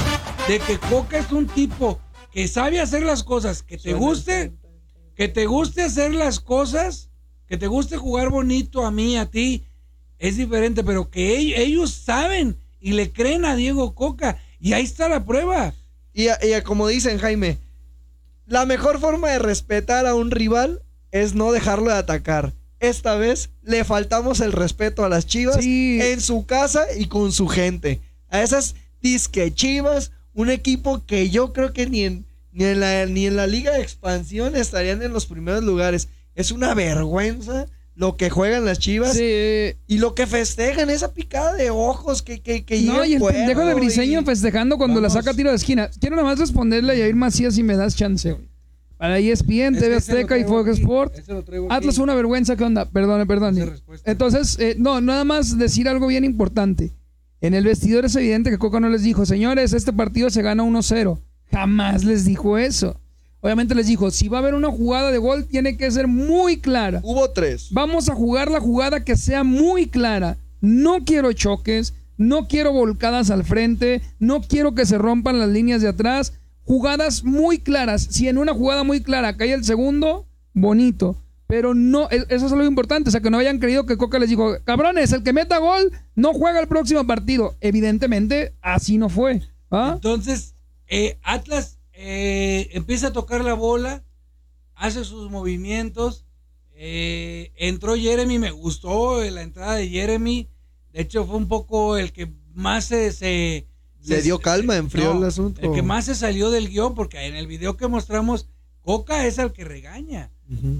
de que Coca es un tipo que sabe hacer las cosas, que te guste, que te guste hacer las cosas, que te guste jugar bonito a mí, a ti, es diferente, pero que ell- ellos saben y le creen a Diego Coca. Y ahí está la prueba. Y, a- y a- como dicen, Jaime, la mejor forma de respetar a un rival es no dejarlo de atacar. Esta vez le faltamos el respeto a las chivas Sí. en su casa y con su gente. A esas disque chivas, un equipo que yo creo que ni en, ni en, la, ni en la liga de expansión estarían en los primeros lugares. Es una vergüenza lo que juegan las chivas Sí, y lo que festejan, esa picada de ojos que, que, que no, y el pendejo de Briseño y- festejando cuando la saca tiro de esquina. Quiero nada más responderle a Yair Macías si me das chance, güey. Para E ESPN, TV Azteca y Fox Sport. Atlas una vergüenza, ¿qué onda? Esa respuesta. Entonces, eh, no, nada más decir algo bien importante. En el vestidor es evidente que Coca no les dijo, señores, este partido se gana 1-0. Jamás les dijo eso. Obviamente les dijo, si va a haber una jugada de gol, tiene que ser muy clara. Hubo tres. Vamos a jugar la jugada que sea muy clara. No quiero choques, no quiero volcadas al frente, no quiero que se rompan las líneas de atrás. Jugadas muy claras. Si en una jugada muy clara cae el segundo, bonito. Pero no, e- eso es lo importante. O sea, que no hayan creído que Coca les dijo, cabrones, el que meta gol no juega el próximo partido. Evidentemente, así no fue. ¿ah? Entonces, eh, Atlas eh, empieza a tocar la bola, hace sus movimientos. eh, entró Jeremy, me gustó la entrada de Jeremy. De hecho, fue un poco el que más se. se- Le dio calma, enfrió el asunto. El que más se salió del guion, porque en el video que mostramos, Coca es el que regaña.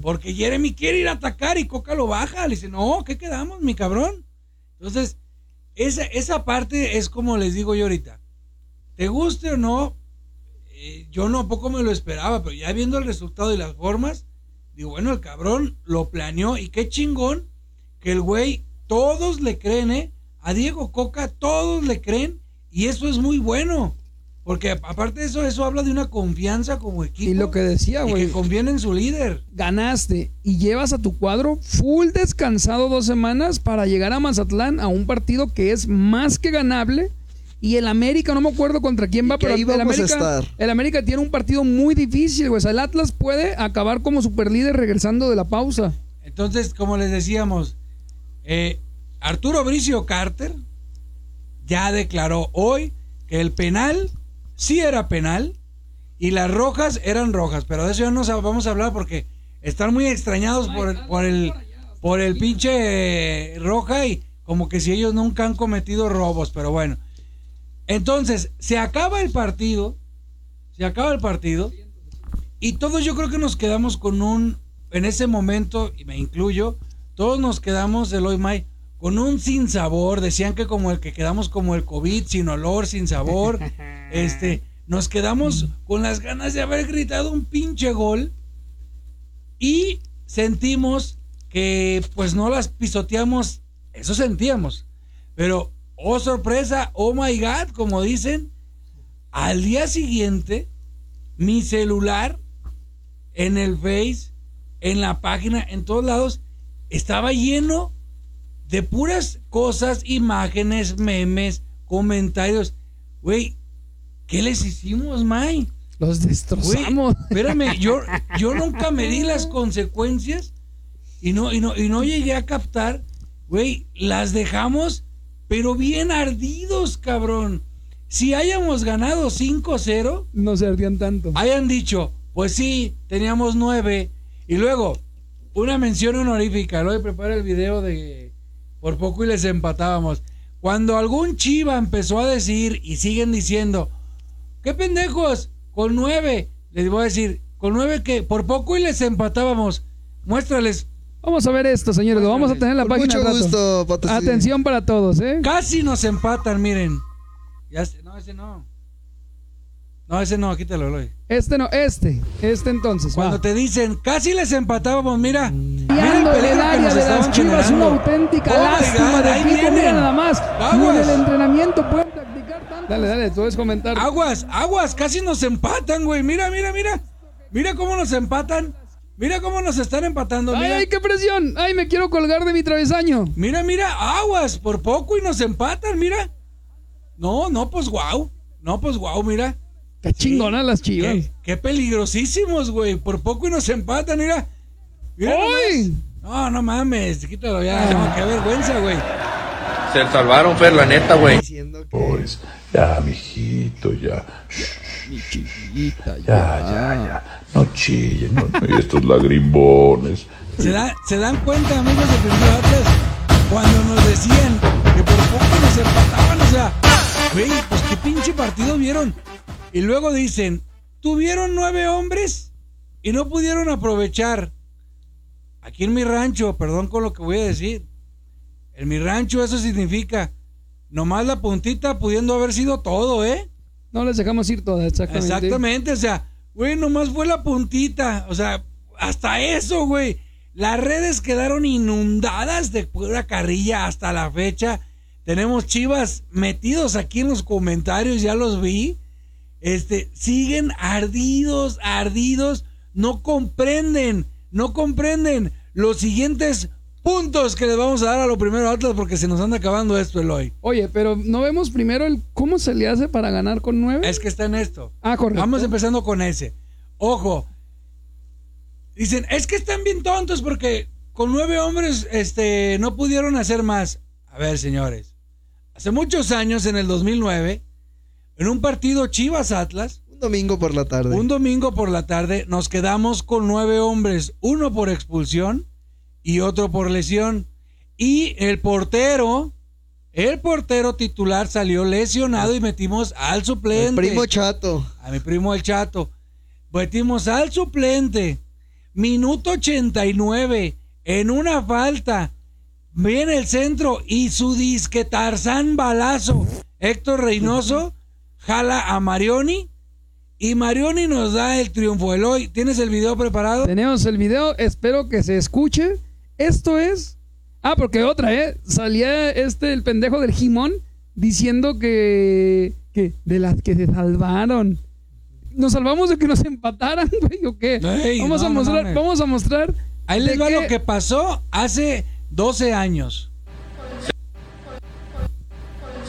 Porque Jeremy quiere ir a atacar y Coca lo baja. Le dice, no, ¿qué quedamos, mi cabrón? Entonces, esa, esa parte es como les digo yo ahorita. Te guste o no, eh, yo no poco me lo esperaba, pero ya viendo el resultado y las formas, digo, bueno, el cabrón lo planeó y qué chingón que el güey, todos le creen, ¿eh? A Diego Coca todos le creen y eso es muy bueno. Porque aparte de eso, eso habla de una confianza como equipo. Y lo que decía, güey. que conviene en su líder. ganaste y llevas a tu cuadro full descansado dos semanas para llegar a Mazatlán a un partido que es más que ganable. Y el América, no me acuerdo contra quién va, pero ahí el vamos a América, estar. el América tiene un partido muy difícil, güey. O sea, el Atlas puede acabar como superlíder regresando de la pausa. Entonces, como les decíamos, eh, Arturo Bricio Carter ya declaró hoy que el penal sí era penal y las rojas eran rojas, pero de eso ya no vamos a hablar porque están muy extrañados por el, por el, por el pinche eh, roja y como que si ellos nunca han cometido robos, pero bueno. Entonces, se acaba el partido, se acaba el partido y todos yo creo que nos quedamos con un, en ese momento, y me incluyo, todos nos quedamos, Eloy May, con un sin sabor. Decían que como el que quedamos como el COVID, sin olor, sin sabor. este, nos quedamos con las ganas de haber gritado un pinche gol y sentimos que pues no las pisoteamos, eso sentíamos. Pero, oh sorpresa, oh my god, como dicen, al día siguiente, mi celular en el Face, en la página, en todos lados, estaba lleno de puras cosas, imágenes, memes, comentarios. Güey, ¿qué les hicimos, May? Los destrozamos. espérame, yo, yo nunca medí las consecuencias y no, y no, y no llegué a captar, güey, las dejamos, pero bien ardidos, cabrón. Si hayamos ganado 5-0, No se ardían tanto. hayan dicho, pues sí, teníamos 9. Y luego, una mención honorífica, luego prepara el video de por poco y les empatábamos. Cuando algún chiva empezó a decir y siguen diciendo, ¿qué pendejos? Con 9, les voy a decir, con 9 que por poco y les empatábamos. Muéstrales, Vamos a ver esto, señores. Lo vamos a tener en la Con página. mucho gusto, Potosí. Atención para todos, ¿eh? casi nos empatan, miren. Ya no, ese no. No, ese no, quítalo, Eloy. Este no, este. Este entonces. Cuando va. te dicen, casi les empatábamos, mira. Mira el Guiando el peligro que área nos de las chivas, una generando. auténtica Oh lástima God, de ahí equipo. Mira nada más. Ni en Aguas. el entrenamiento pueden practicar tanto. Dale, dale, tú puedes comentar. Aguas, aguas, casi nos empatan, güey. Mira, mira, mira. Mira cómo nos empatan. Mira cómo nos están empatando. ¡Ay, Mira, ay, qué presión! ¡Ay, me quiero colgar de mi travesaño! mira, mira, aguas, por poco y nos empatan, mira. No, no, pues guau. No, pues guau, mira. ¡Qué chingonas las chivas! Qué, qué peligrosísimos, güey. Por poco y nos empatan, mira. Mira ¡Ay! nomás. No, no mames, quítalo ya. No, qué vergüenza, güey. Se salvaron, Fer, la neta, güey. Diciendo que Pues, ya, mijito, ya. Mi chiquita, Ya, ya, ya. No chillen, no, no, y estos lagrimbones. ¿Se, da- ¿Se dan cuenta, amigos de Atlas? Cuando nos decían que por poco nos empataban, o sea, güey, pues qué pinche partido vieron. Y luego dicen, tuvieron nueve hombres y no pudieron aprovechar. Aquí en mi rancho, perdón con lo que voy a decir, en mi rancho eso significa nomás la puntita pudiendo haber sido todo, ¿eh? No les dejamos ir todas, exactamente. Exactamente, o sea, güey, nomás fue la puntita, o sea, hasta eso, güey. Las redes quedaron inundadas de pura carrilla hasta la fecha. Tenemos chivas metidos aquí en los comentarios, ya los vi. Este, siguen ardidos, ardidos, no comprenden, no comprenden los siguientes puntos que les vamos a dar a lo primero Atlas porque se nos anda acabando esto, Eloy. Oye, pero no vemos primero el cómo se le hace para ganar con nueve. Es que está en esto. Ah, correcto. Vamos empezando con ese. Ojo. Dicen, es que están bien tontos porque con nueve hombres este, no pudieron hacer más. A ver, señores. Hace muchos años, en el 2009, en un partido Chivas Atlas, un domingo por la tarde. un domingo por la tarde, nos quedamos con nueve hombres, uno por expulsión y otro por lesión. Y el portero, el portero titular salió lesionado y metimos al suplente. El primo chato. A mi primo el chato. Metimos al suplente. Minuto 89. En una falta. Viene el centro y su disque Tarzán balazo. Héctor Reynoso jala a Marioni. Y Marioni nos da el triunfo. Eloy, ¿tienes el video preparado? Tenemos el video, espero que se escuche. Esto es. Ah, porque otra, ¿eh? Salía este, el pendejo del Jimón, diciendo que. que de las que se salvaron. ¿Nos salvamos de que nos empataran, güey, o qué? Ey, vamos, no, a no mostrar, mames. vamos a mostrar. Ahí les va lo que pasó hace 12 años.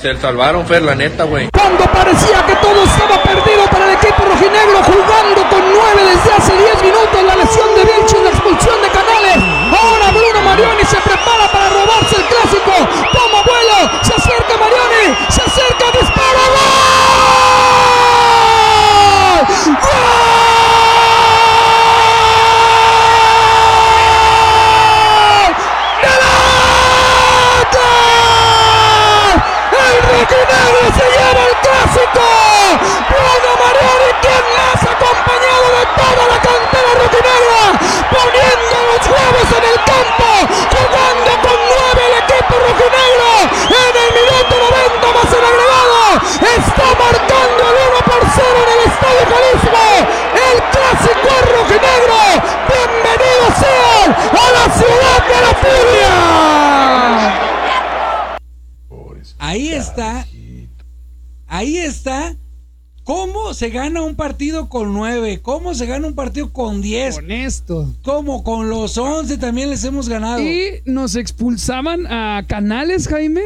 Se salvaron, Fer, la neta, güey. Cuando parecía que todo estaba perdido para el equipo rojinegro, jugando con nueve desde hace 10 minutos, la lesión de Vilches, la expulsión de Canales. Ahora Bruno Marioni se prepara para robarse el clásico. Toma vuelo, se acerca Marioni, se acerca, dispara. ¡Gol! Está cómo se gana un partido con nueve, cómo se gana un partido con diez, Honesto. cómo con los once también les hemos ganado. Y nos expulsaban a Canales, Jaime.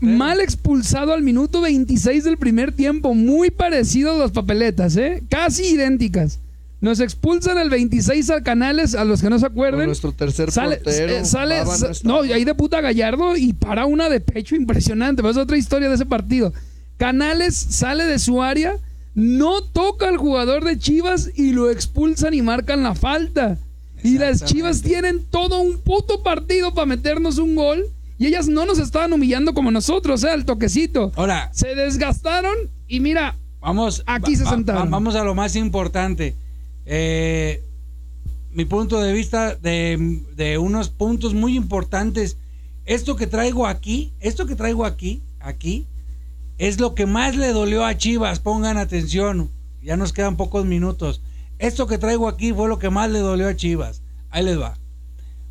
Mal expulsado al minuto 26 del primer tiempo. Muy parecido a las papeletas, ¿eh? Casi idénticas. Nos expulsan al 26 a Canales, a los que no se Con acuerden. nuestro tercer Sale, portero. eh, sale, no, y ahí de puta Gallardo y para una de pecho impresionante. Pero es otra historia de ese partido. Canales sale de su área, no toca al jugador de Chivas y lo expulsan y marcan la falta. Y las Chivas tienen todo un puto partido para meternos un gol y ellas no nos estaban humillando como nosotros, ¿eh? El toquecito. Ahora, Se desgastaron y mira, vamos, Aquí se sentaron. vamos a lo más importante. Eh, mi punto de vista de, de unos puntos muy importantes. Esto que traigo aquí, esto que traigo aquí, aquí, es lo que más le dolió a Chivas. Pongan atención, ya nos quedan pocos minutos. Esto que traigo aquí fue lo que más le dolió a Chivas. Ahí les va.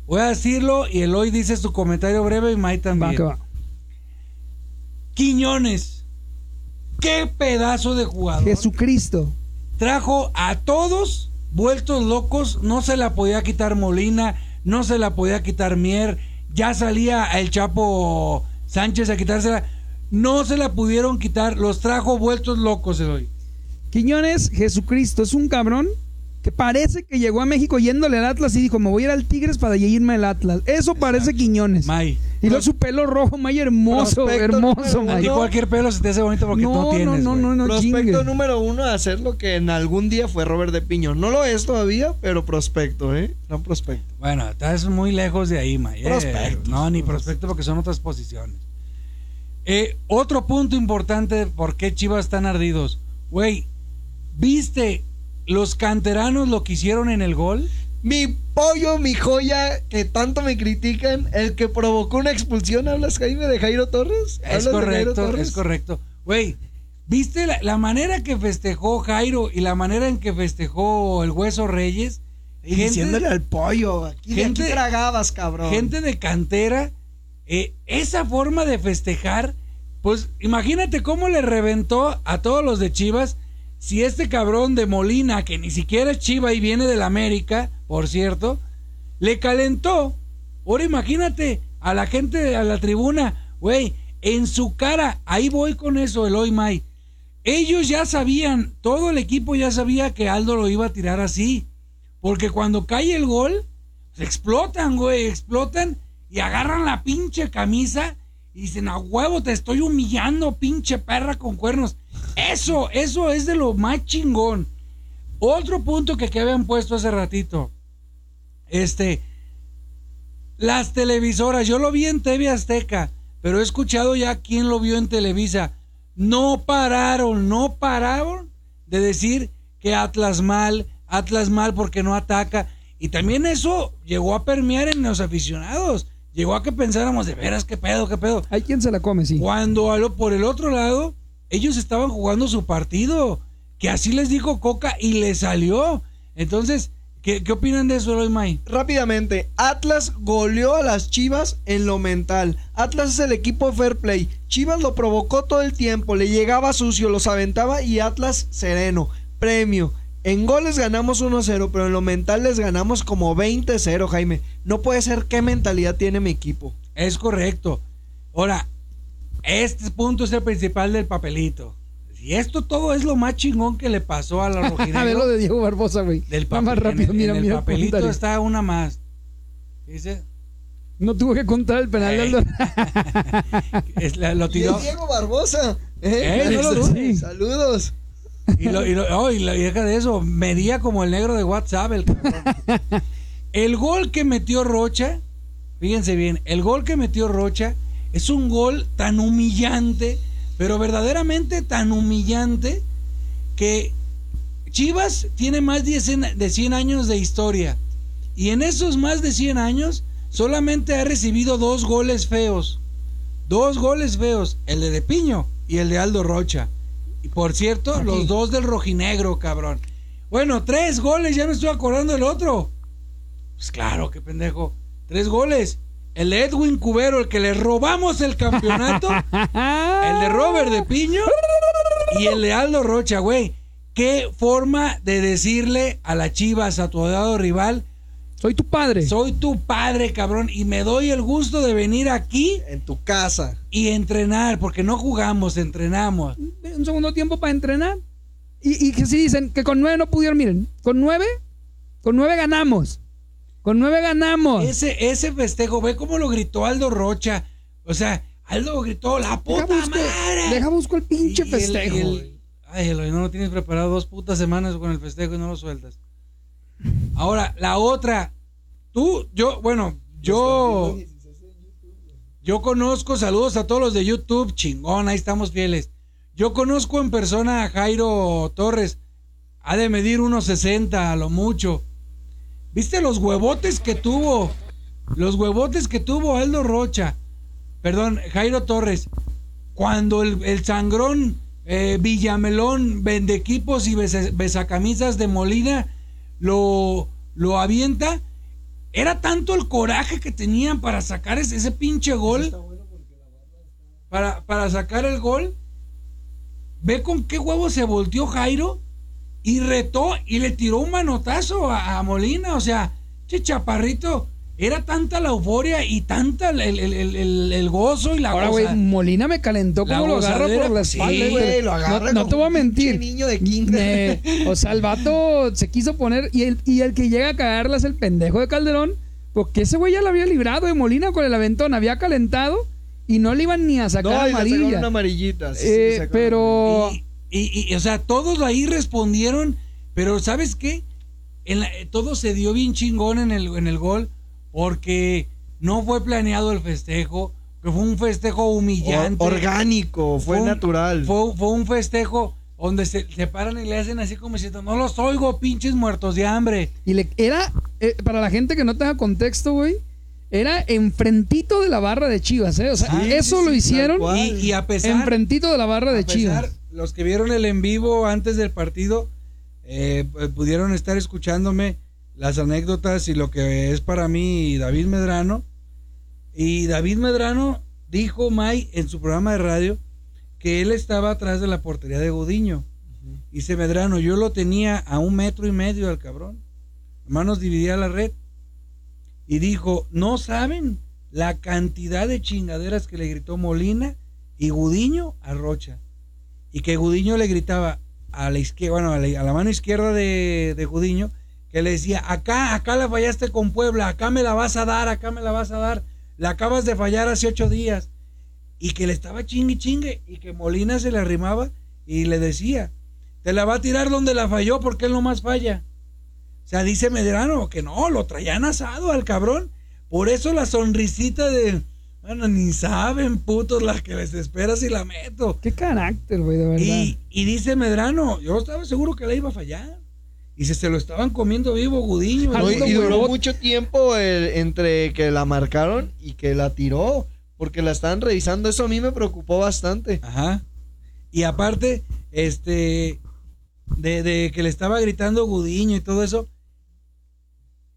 Voy a decirlo y Eloy dice su comentario breve y May también. va que va. Quiñones. Qué pedazo de jugador. Jesucristo. Trajo a todos vueltos locos. No se la podía quitar Molina. No se la podía quitar Mier. Ya salía el Chapo Sánchez a quitársela. No se la pudieron quitar. Los trajo vueltos locos hoy. Quiñones, Jesucristo, es un cabrón que parece que llegó a México yéndole al Atlas y dijo, me voy a ir al Tigres para irme al Atlas. Eso parece Quiñones. May. Y luego su pelo rojo, May, hermoso, Prospecto hermoso, A May. cualquier pelo se te hace bonito porque No, no, no, tienes. no, güey. no, no, prospecto chingue. número uno de hacer lo que en algún día fue Robert de Piño. No lo es todavía, pero prospecto, ¿eh? No prospecto. Bueno, estás muy lejos de ahí, May. eh. Prospectos. No, ni prospecto porque son otras posiciones. Eh, otro punto importante de por qué Chivas están ardidos. Güey, ¿viste los canteranos lo que hicieron en el gol? Mi pollo, mi joya, que tanto me critican, el que provocó una expulsión, ¿hablas, Jaime, de Jairo Torres? Es ¿Hablas de Jairo correcto, Torres? es correcto. Güey, ¿viste la, la manera que festejó Jairo y la manera en que festejó el Hueso Reyes? Y diciéndole al pollo, aquí, de gente- aquí tragabas, cabrón. gente de cantera, eh, esa forma de festejar, pues imagínate cómo le reventó a todos los de Chivas si este cabrón de Molina, que ni siquiera es Chiva y viene del América, por cierto, le calentó. Ahora imagínate a la gente, a la tribuna, güey, en su cara, ahí voy con eso, Eloy May. Ellos ya sabían, todo el equipo ya sabía que Aldo lo iba a tirar así. Porque cuando cae el gol, explotan, güey, explotan y agarran la pinche camisa y dicen, a huevo, te estoy humillando, pinche perra con cuernos. Eso, eso es de lo más chingón. Otro punto que, que habían puesto hace ratito. Este, las televisoras, yo lo vi en TV Azteca, pero he escuchado ya quién lo vio en Televisa. No pararon, no pararon de decir que Atlas mal, Atlas mal porque no ataca. Y también eso llegó a permear en los aficionados. Llegó a que pensáramos de veras, qué pedo, qué pedo. Hay quien se la come, sí. Cuando a lo- por el otro lado, ellos estaban jugando su partido, que así les dijo Coca y le salió. Entonces, ¿qué, qué opinan de eso, Eloy May? Rápidamente, Atlas goleó a las Chivas en lo mental. Atlas es el equipo fair play. Chivas lo provocó todo el tiempo, le llegaba sucio, los aventaba y Atlas sereno. Premio. En goles ganamos 1-0, pero en lo mental les ganamos como 20-0, Jaime. No puede ser qué mentalidad tiene mi equipo. Es correcto. Ahora, este punto es el principal del papelito. Si esto todo es lo más chingón que le pasó a la A ver lo rojinegro, de Diego Barbosa, güey. del Va más papel- rápido, en, mira, en el mira. papelito está una más. Dice, No tuvo que contar el penal es la- lo Y tiró. es Diego Barbosa. ¿eh? Ya no lo sí. dudes. Saludos. Y, lo, y, lo- oh, deja de eso, medía como el negro de WhatsApp. El, el gol que metió Rocha, fíjense bien, el gol que metió Rocha es un gol tan humillante, pero verdaderamente tan humillante, que Chivas tiene más de 100, de 100 años de historia. Y en esos más de 100 años solamente ha recibido dos goles feos. Dos goles feos, el de De Piño y el de Aldo Rocha. Y por cierto, Aquí. los dos del rojinegro, cabrón. Bueno, tres goles, ya me estoy acordando del otro. Pues claro, qué pendejo. Tres goles. El de Edwin Cubero, el que le robamos el campeonato. el de Robert de Piño. Y el Lealdo Rocha, güey. Qué forma de decirle a las chivas, a tu odiado rival, Soy tu padre. soy tu padre, cabrón, y me doy el gusto de venir aquí En tu casa. y entrenar, porque no jugamos, entrenamos. un segundo tiempo para entrenar. Y, y que sí dicen que con nueve no pudieron, miren, con nueve, con nueve ganamos. Con nueve ganamos. Ese, ese festejo, ve cómo lo gritó Aldo Rocha. O sea, Aldo gritó, la Deja puta busco, madre. deja busco el pinche Y el- festejo. y el- güey. ay, Eloy, no lo tienes preparado dos putas semanas con el festejo y no lo sueltas. Ahora, la otra. Tú, yo, bueno, yo. Yo conozco, saludos a todos los de YouTube, chingón, ahí estamos fieles. Yo conozco en persona a Jairo Torres. Ha de medir unos 60 a lo mucho. ¿Viste los huevotes que tuvo? Los huevotes que tuvo Aldo Rocha. Perdón, Jairo Torres. Cuando el, el sangrón eh, Villamelón, vende equipos y besa- besacamisas de Molina, lo, lo avienta. Era tanto el coraje que tenían para sacar ese, ese pinche gol. Para, para sacar el gol. Ve con qué huevo se volteó Jairo y retó y le tiró un manotazo a, a Molina. O sea, che chaparrito, era tanta la euforia y tanta el, el- el- el- el gozo y la Ahora, güey, Molina me calentó La como lo agarra por la sí, espalda. güey, lo no, agarra no como te voy a mentir. niño de. Me- o sea, el vato se quiso poner y el, y el que llega a cagarla es el pendejo de Calderón, porque ese güey ya lo había librado de Molina con el aventón, había calentado y no le iban ni a sacar No, y le sacaron amarilla. una amarillita. sí, Eh, pero Y, y- y, o sea, todos ahí respondieron, pero ¿sabes qué? En la- todo se dio bien chingón en el, en el gol, porque no fue planeado el festejo, que fue un festejo humillante. Or- orgánico, fue, natural. Fue, fue un festejo donde se, se paran y le hacen así como diciendo, no los oigo, pinches muertos de hambre. y le era eh, para la gente que no tenga contexto, güey, era enfrentito de la barra de Chivas, ¿eh? O sea, Sí, eso sí, lo sí, hicieron. Y, y a pesar... enfrentito de la barra de A pesar, Chivas. los que vieron el en vivo antes del partido eh, pues, pudieron estar escuchándome las anécdotas y lo que es para mí David Medrano. Y David Medrano dijo, May, en su programa de radio, que él estaba atrás de la portería de Godiño. Dice Medrano, yo lo tenía a un metro y medio al cabrón. Hermanos nos dividía la red. Y dijo, no saben la cantidad de chingaderas que le gritó Molina y Gudiño a Rocha. Y que Gudiño le gritaba a la izquierda, bueno, a la, a la mano izquierda de, de Gudiño, que le decía, acá, acá la fallaste con Puebla, acá me la vas a dar, acá me la vas a dar, la acabas de fallar hace ocho días. Y que le estaba chingue y chingue, y que Molina se le arrimaba y le decía, te la va a tirar donde la falló porque él nomás falla. O sea, dice Medrano que no, lo traían asado al cabrón. Por eso la sonrisita de, bueno, ni saben putos las que les espera si la meto. Qué carácter, güey, de verdad. Y, y dice Medrano, yo estaba seguro que la iba a fallar. Y se, se lo estaban comiendo vivo Gudiño. No, y, duró mucho tiempo el- entre que la marcaron y que la tiró. Porque la estaban revisando. Eso a mí me preocupó bastante. Ajá. Y aparte, este, de, de que le estaba gritando Gudiño y todo eso,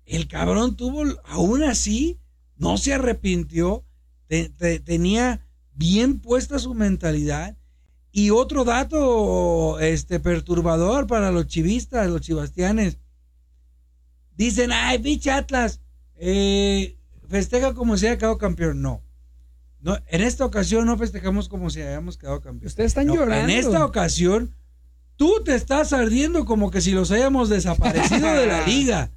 el cabrón tuvo, aún así, no se arrepintió, te- te- tenía bien puesta su mentalidad. Y otro dato este, perturbador para los chivistas, los chivastianes. Dicen, ay, pinche Atlas, eh, festeja como si haya quedado campeón. No. no. En esta ocasión no festejamos como si hayamos quedado campeón. Ustedes están No, llorando. En esta ocasión, tú te estás ardiendo como que si los hayamos desaparecido de la liga.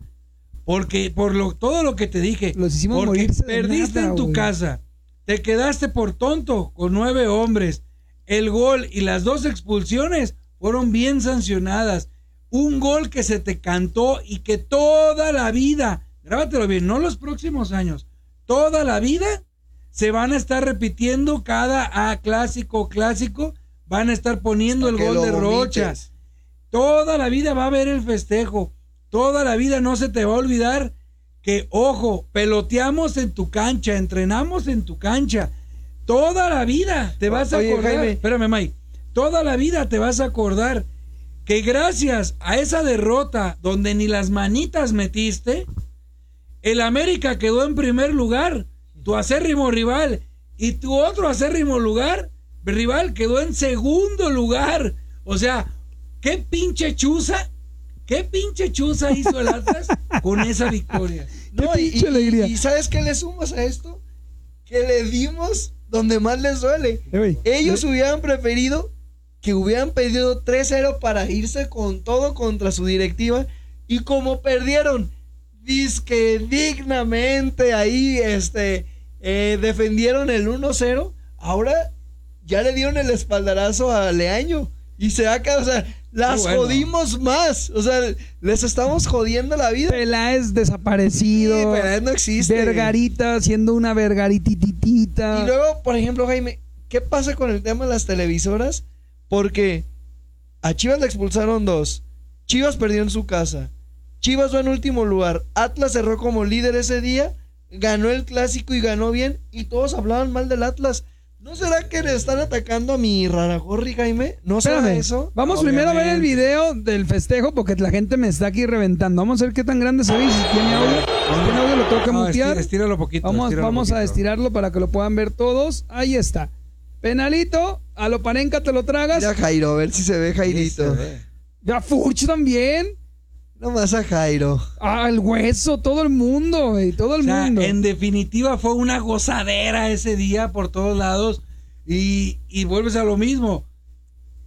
Porque por lo, todo lo que te dije, Los hicimos porque perdiste nada, en tu casa, te quedaste por tonto con nueve hombres. El gol y las dos expulsiones fueron bien sancionadas. Un gol que se te cantó y que toda la vida, grábatelo bien, no los próximos años, toda la vida se van a estar repitiendo cada ah, clásico, clásico, van a estar poniendo el gol de Rocha. vomites. Toda la vida va a haber el festejo. Toda la vida no se te va a olvidar que, ojo, peloteamos en tu cancha, entrenamos en tu cancha. Toda la vida te vas a Oye, acordar. Jaime. Espérame, Mike. Toda la vida te vas a acordar que gracias a esa derrota donde ni las manitas metiste, el América quedó en primer lugar, tu acérrimo rival, y tu otro acérrimo lugar, rival quedó en segundo lugar. O sea, qué pinche chuza, qué pinche chuza hizo el Atlas con esa victoria. No, Qué y, y- alegría. y ¿sabes qué le sumas a esto? Que le dimos donde más les duele. Ellos hubieran preferido que hubieran pedido 3-0 para irse con todo contra su directiva. Y como perdieron, que dignamente ahí este, eh, defendieron el 1-0, ahora ya le dieron el espaldarazo a Leaño. Y se o sea, las bueno. jodimos más. O sea, les estamos jodiendo la vida. Peláez desaparecido. Sí, Peláez no existe. Vergarita siendo una vergarititita. Y luego, por ejemplo, Jaime, ¿qué pasa con el tema de las televisoras? Porque a Chivas le expulsaron dos. Chivas perdió en su casa. Chivas va en último lugar. Atlas cerró como líder ese día. Ganó el clásico y ganó bien. Y todos hablaban mal del Atlas. ¿No será que le están atacando a mi raragorri, Jaime? ¿No será Espérame, eso? Vamos primero a ver el video del festejo porque la gente me está aquí reventando. Vamos a ver qué tan grande se ve y si tiene audio. Si tiene audio lo tengo que No, mutear. estíralo poquito. Vamos, estíralo vamos a estirarlo para que lo puedan ver todos. Ahí está. Penalito, a lo parenca te lo tragas. Mira a Jairo, a ver si se ve Sí, Jairito. se ve. Ya Furch también. Nomás a Jairo. Ah, el hueso, todo el mundo, güey, todo el O sea, mundo. en definitiva fue una gozadera ese día por todos lados y, y vuelves a lo mismo.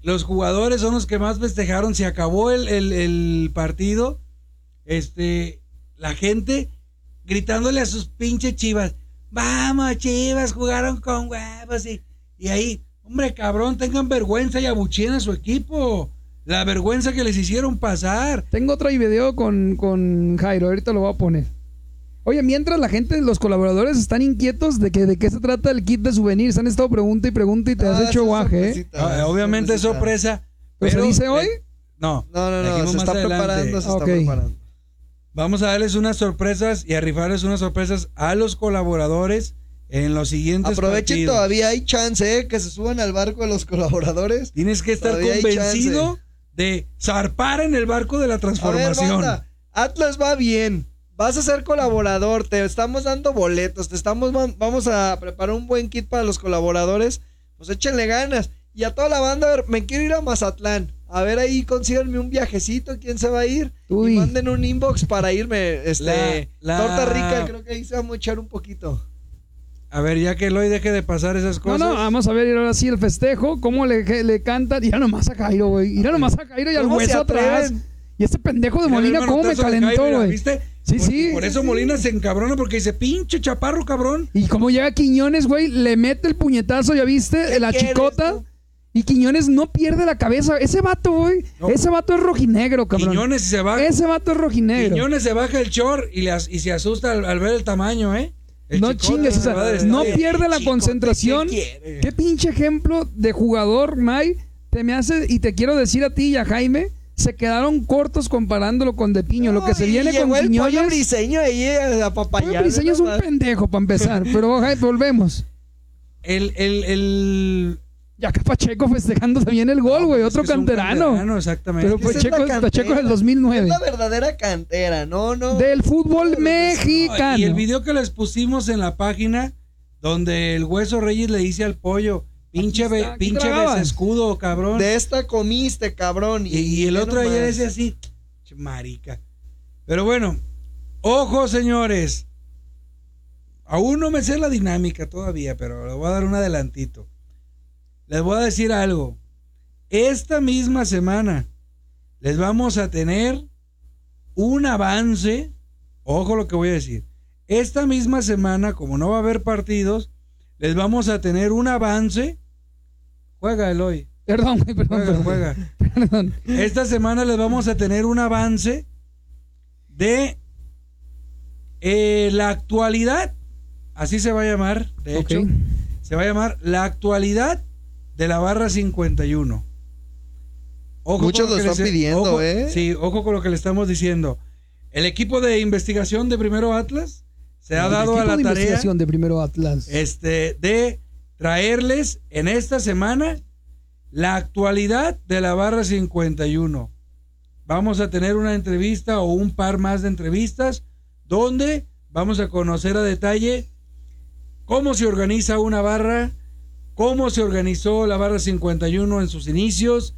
Los jugadores son los que más festejaron. Se acabó el, el- el partido. Este, la gente gritándole a sus pinches chivas. Vamos, chivas, jugaron con huevos. Y, y ahí, hombre, cabrón, tengan vergüenza y abucheen a su equipo. La vergüenza que les hicieron pasar. Tengo otro video con, con Jairo, ahorita lo voy a poner. Oye, mientras la gente, los colaboradores están inquietos de que de qué se trata el kit de souvenirs, han estado pregunta y pregunta y te has Ah, hecho esa guaje, ¿eh? Ah, Obviamente es sorpresa. ¿Pero se dice eh, hoy? No. No, no, no, se más está adelante. preparando, se está preparando. Vamos a darles unas sorpresas y a rifarles unas sorpresas a los colaboradores en los siguientes Aprovechen partidos. todavía, hay chance, ¿eh? Que se suban al barco de los colaboradores. Tienes que estar Todavía convencido. De zarpar en el barco de la A ver, transformación. banda, Atlas va bien. Vas a ser colaborador, te estamos dando boletos, te estamos vamos a preparar un buen kit para los colaboradores. Pues échenle ganas. Y a toda la banda, a ver, me quiero ir a Mazatlán. A ver ahí consíganme un viajecito, ¿quién se va a ir? Tú y di. manden un inbox para irme. Este, La- la- torta rica, creo que ahí se va a mochar un poquito. A ver, ya que Eloy deje de pasar esas No, cosas. no, vamos a ver ahora sí el festejo, cómo le, le cantan. Irá nomás a Jairo, güey. Irá nomás a Jairo y al ¿Cómo se hueso atrás. Y este pendejo de Mira, Molina, cómo me calentó, güey. ¿Viste? Sí, Por- sí. Por eso Molina se encabrona porque dice, pinche chaparro, cabrón. Y como llega Quiñones, güey, le mete el puñetazo, ¿ya viste? ¿Qué La chicota. tú? Y Quiñones no pierde la cabeza. Ese vato, güey. No. Ese vato es rojinegro, cabrón. Quiñones se va. Ese vato es rojinegro. Quiñones se baja el short y, le as- y se asusta al, al ver el tamaño, ¿eh? El no chingues, o sea, no pierde la concentración. ¿qué pinche ejemplo de jugador, May? Te me hace, y te quiero decir a ti y a Jaime, se quedaron cortos comparándolo con De Piño. lo que se viene con el Quiñones. briseño ahí a apapallar. Briseño es un pendejo para empezar, pero Jaime, volvemos. El, el, el... Ya acá Pacheco festejando también el gol, güey, Es otro es un canterano. exactamente. Pero Esa es Pacheco. Pacheco del Es 2009. la verdadera cantera, no, no. Del fútbol No, mexicano. Y el video que les pusimos en la página, donde el Hueso Reyes le dice al pollo, pinche, be- pinche escudo, cabrón. De esta comiste, cabrón. y, y el otro ayer decía así, "Che, marica. Pero bueno, ojo señores. Aún no me sé la dinámica todavía, pero les voy a dar un adelantito. Les voy a decir algo. Esta misma semana les vamos a tener un avance. Ojo lo que voy a decir. Esta misma semana, como no va a haber partidos, les vamos a tener un avance. Juega Eloy. Perdón, perdón, Juega, perdón. juega. Perdón. Esta semana les vamos a tener un avance de eh, la actualidad. Así se va a llamar, de hecho. Se va a llamar la actualidad de la barra 51. Ojo Muchos lo que están les- pidiendo, ojo- ¿eh? Sí, ojo con lo que le estamos diciendo. El equipo de investigación de Primero Atlas se ha El dado a la de tarea investigación de Primero Atlas. este, de traerles en esta semana la actualidad de la barra 51. Vamos a tener una entrevista o un par más de entrevistas donde vamos a conocer a detalle cómo se organiza una barra, cómo se organizó la barra 51 en sus inicios,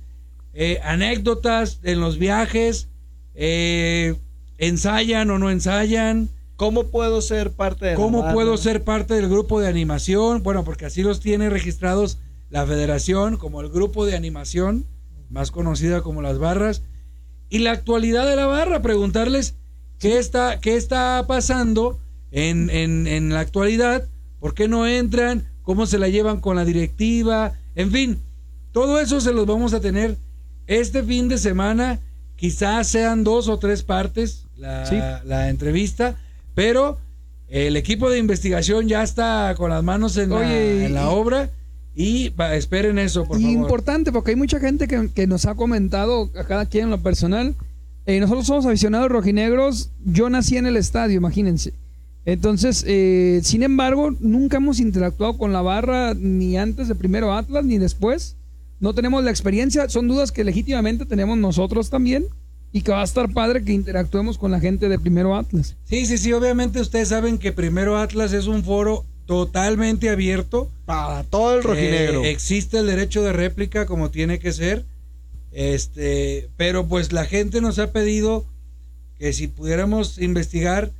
eh, anécdotas en los viajes, eh, ensayan o no ensayan, ¿Cómo puedo ser parte de la cómo puedo ser parte del grupo de animación, bueno, porque así los tiene registrados la federación como el grupo de animación, más conocida como las barras, y la actualidad de la barra, preguntarles qué está, qué está pasando en, en, en la actualidad, por qué no entran, cómo se la llevan con la directiva, en fin, todo eso se los vamos a tener este fin de semana, quizás sean dos o tres partes la, Sí. la entrevista, pero el equipo de investigación ya está con las manos en, la, en obra y va, esperen eso, por y favor. importante, porque hay mucha gente que, que nos ha comentado a cada quien en lo personal. eh, nosotros somos aficionados rojinegros. Yo nací en el estadio, imagínense. Entonces, eh, sin embargo, nunca hemos interactuado con la barra ni antes de primero Atlas ni después. No tenemos la experiencia. Son dudas que legítimamente tenemos nosotros también. Y que va a estar padre que interactuemos con la gente de primero Atlas. Sí, sí, sí, obviamente ustedes saben que Primero Atlas es un foro totalmente abierto. Para todo el rojinegro. Eh, existe el derecho de réplica como tiene que ser. Este, pero pues la gente nos ha pedido que si pudiéramos investigar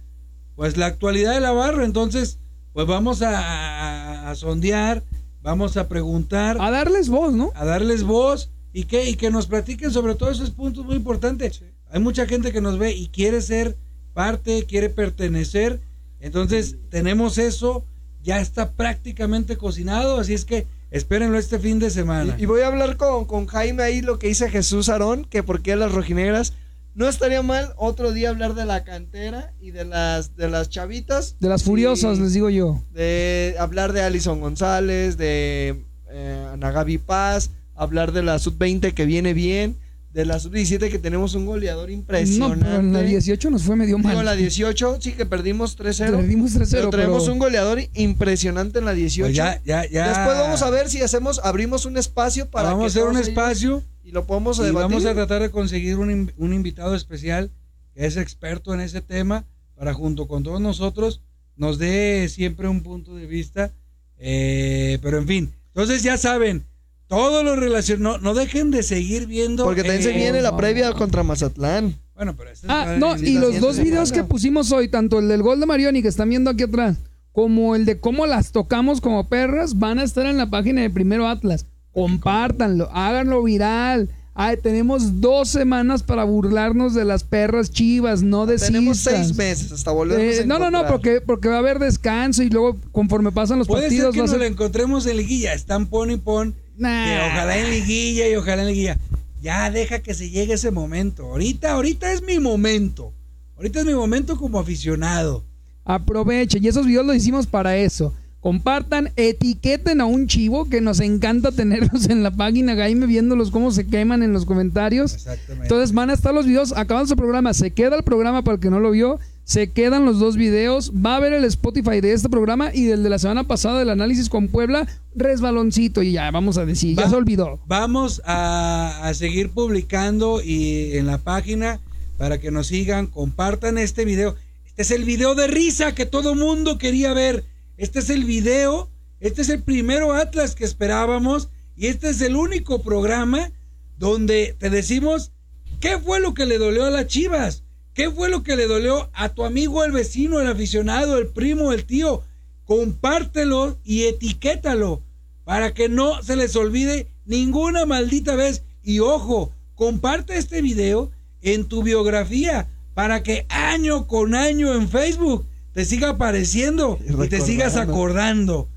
pues la actualidad de la barra, entonces pues vamos a, a- a sondear, vamos a preguntar, A darles voz, ¿no? a darles voz y que y que nos platiquen sobre todos esos puntos muy importantes. Hay mucha gente que nos ve y quiere ser parte, quiere pertenecer. Entonces, tenemos eso, ya está prácticamente cocinado, así es que espérenlo este fin de semana. Y, y voy a hablar con, con Jaime ahí lo que dice Jesús Aarón, que por qué las rojinegras. No estaría mal otro día hablar de la cantera y de las de las chavitas. De las furiosas, Y les digo yo. De hablar de Alison González, de eh, Paz, hablar de la sub-20 que viene bien, de la sub-17 que tenemos un goleador No, impresionante. pero en la 18 nos fue medio mal. Digo, la 18, sí que perdimos 3-0. Perdimos 3-0, Pero tenemos pero- un goleador impresionante en la 18. Pues ya, ya, ya. Después vamos a ver si hacemos, abrimos un espacio para Vamos a que hacer un ellos- espacio y lo podemos y debatir. vamos a tratar de conseguir un, un invitado especial que es experto en ese tema para junto con todos nosotros nos dé siempre un punto de vista. Eh, pero en fin, entonces ya saben, todo lo relacionado, no, no dejen de seguir viendo. Porque también se eh, viene la no. previa contra Mazatlán. Bueno, pero este Ah, no, y los dos videos que pusimos hoy, tanto el del gol de Marioni que están viendo aquí atrás, como el de cómo las tocamos como perras, van a estar en la página de Primero Atlas. Compártanlo, háganlo viral. Ay, tenemos dos semanas para burlarnos de las perras chivas, no desistas. Tenemos seis meses hasta volvernos Eh, no, no, no, porque, porque va a haber descanso y luego conforme pasan los Puede ser partidos que va a nos ser- lo encontremos en liguilla. Están pon y pon. Nah. Que ojalá en liguilla y ojalá en liguilla. Ya deja que se llegue ese momento. Ahorita, ahorita es mi momento. Ahorita es mi momento como aficionado. Aprovechen. Y esos videos los hicimos para eso. Compartan, etiqueten a un chivo que nos encanta tenerlos en la página, Jaime, viéndolos cómo se queman en los comentarios. Exactamente. Entonces van a estar los videos, acabando su programa, se queda el programa para el que no lo vio, se quedan los dos videos, va a ver el Spotify de este programa y del de la semana pasada del análisis con Puebla, resbaloncito y ya, vamos a decir, ya se olvidó. Vamos a, a seguir publicando y en la página para que nos sigan, compartan este video. Este es el video de risa que todo mundo quería ver. Este es el video, este es el primero Atlas que esperábamos y este es el único programa donde te decimos qué fue lo que le dolió a las Chivas, qué fue lo que le dolió a tu amigo, el vecino, el aficionado, el primo, el tío. Compártelo y etiquétalo para que no se les olvide ninguna maldita vez. Y ojo, comparte este video en tu biografía para que año con año en Facebook te siga apareciendo Y y te sigas acordando.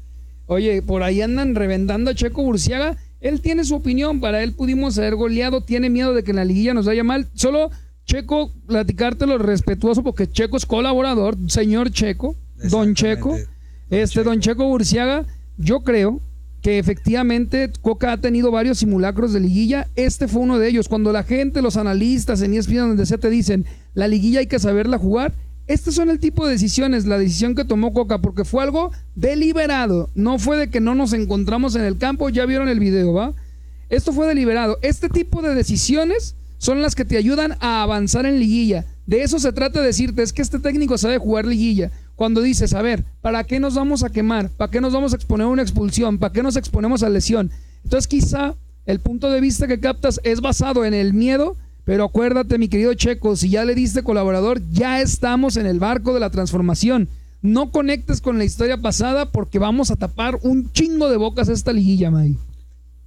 Oye, por ahí andan reventando a Checo Burciaga. Él tiene su opinión, para él pudimos haber goleado, tiene miedo de que en la liguilla nos vaya mal. Solo, Checo, platicártelo respetuoso, porque Checo es colaborador, señor Checo, don Checo. Exactamente. Este, don Checo Burciaga, yo creo que efectivamente Coca ha tenido varios simulacros de liguilla. Este fue uno de ellos. Cuando la gente, los analistas en ESPN, donde sea, te dicen, la liguilla hay que saberla jugar. Estos son el tipo de decisiones, la decisión que tomó Coca, porque fue algo deliberado. No fue de que no nos encontramos en el campo, ya vieron el video, ¿va? Esto fue deliberado. Este tipo de decisiones son las que te ayudan a avanzar en liguilla. De eso se trata de decirte, es que este técnico sabe jugar liguilla. Cuando dices, a ver, ¿para qué nos vamos a quemar? ¿Para qué nos vamos a exponer a una expulsión? ¿Para qué nos exponemos a lesión? Entonces quizá el punto de vista que captas es basado en el miedo, pero acuérdate, mi querido Checo, si ya le diste colaborador, ya estamos en el barco de la transformación. No conectes con la historia pasada porque vamos a tapar un chingo de bocas esta liguilla, May.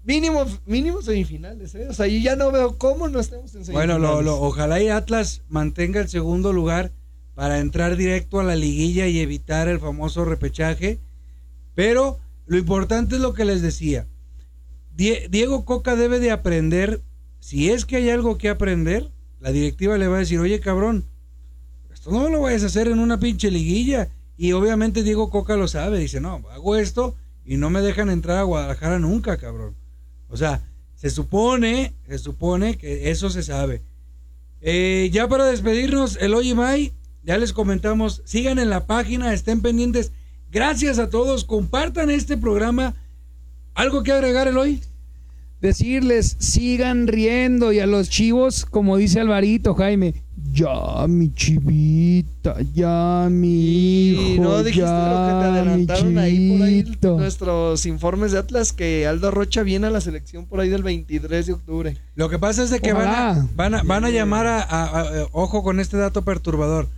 Mínimo, mínimo semifinales, ¿eh? O sea, yo ya no veo cómo no estemos en Bueno, semifinales. lo- lo- ojalá y Atlas mantenga el segundo lugar para entrar directo a la liguilla y evitar el famoso repechaje. Pero lo importante es lo que les decía. Die- Diego Coca debe de aprender, si es que hay algo que aprender, la directiva le va a decir, oye cabrón, esto no lo vayas a hacer en una pinche liguilla. Y obviamente Diego Coca lo sabe, dice, no, hago esto y no me dejan entrar a Guadalajara nunca, cabrón. O sea, se supone, se supone que eso se sabe. Eh, ya para despedirnos, y May, ya les comentamos, sigan en la página, estén pendientes. Gracias a todos, compartan este programa. ¿Algo que agregar, Eloy? Decirles, sigan riendo y a los chivos, como dice Alvarito, Jaime, ya mi chivita, ya mi hijo, Y no dijiste ya lo que te mi adelantaron ahí por ahí nuestros informes de Atlas que Aldo Rocha viene a la selección por ahí del 23 de octubre. Lo que pasa es de que van a, van a, van a llamar a, a- a- eh, ojo con este dato perturbador.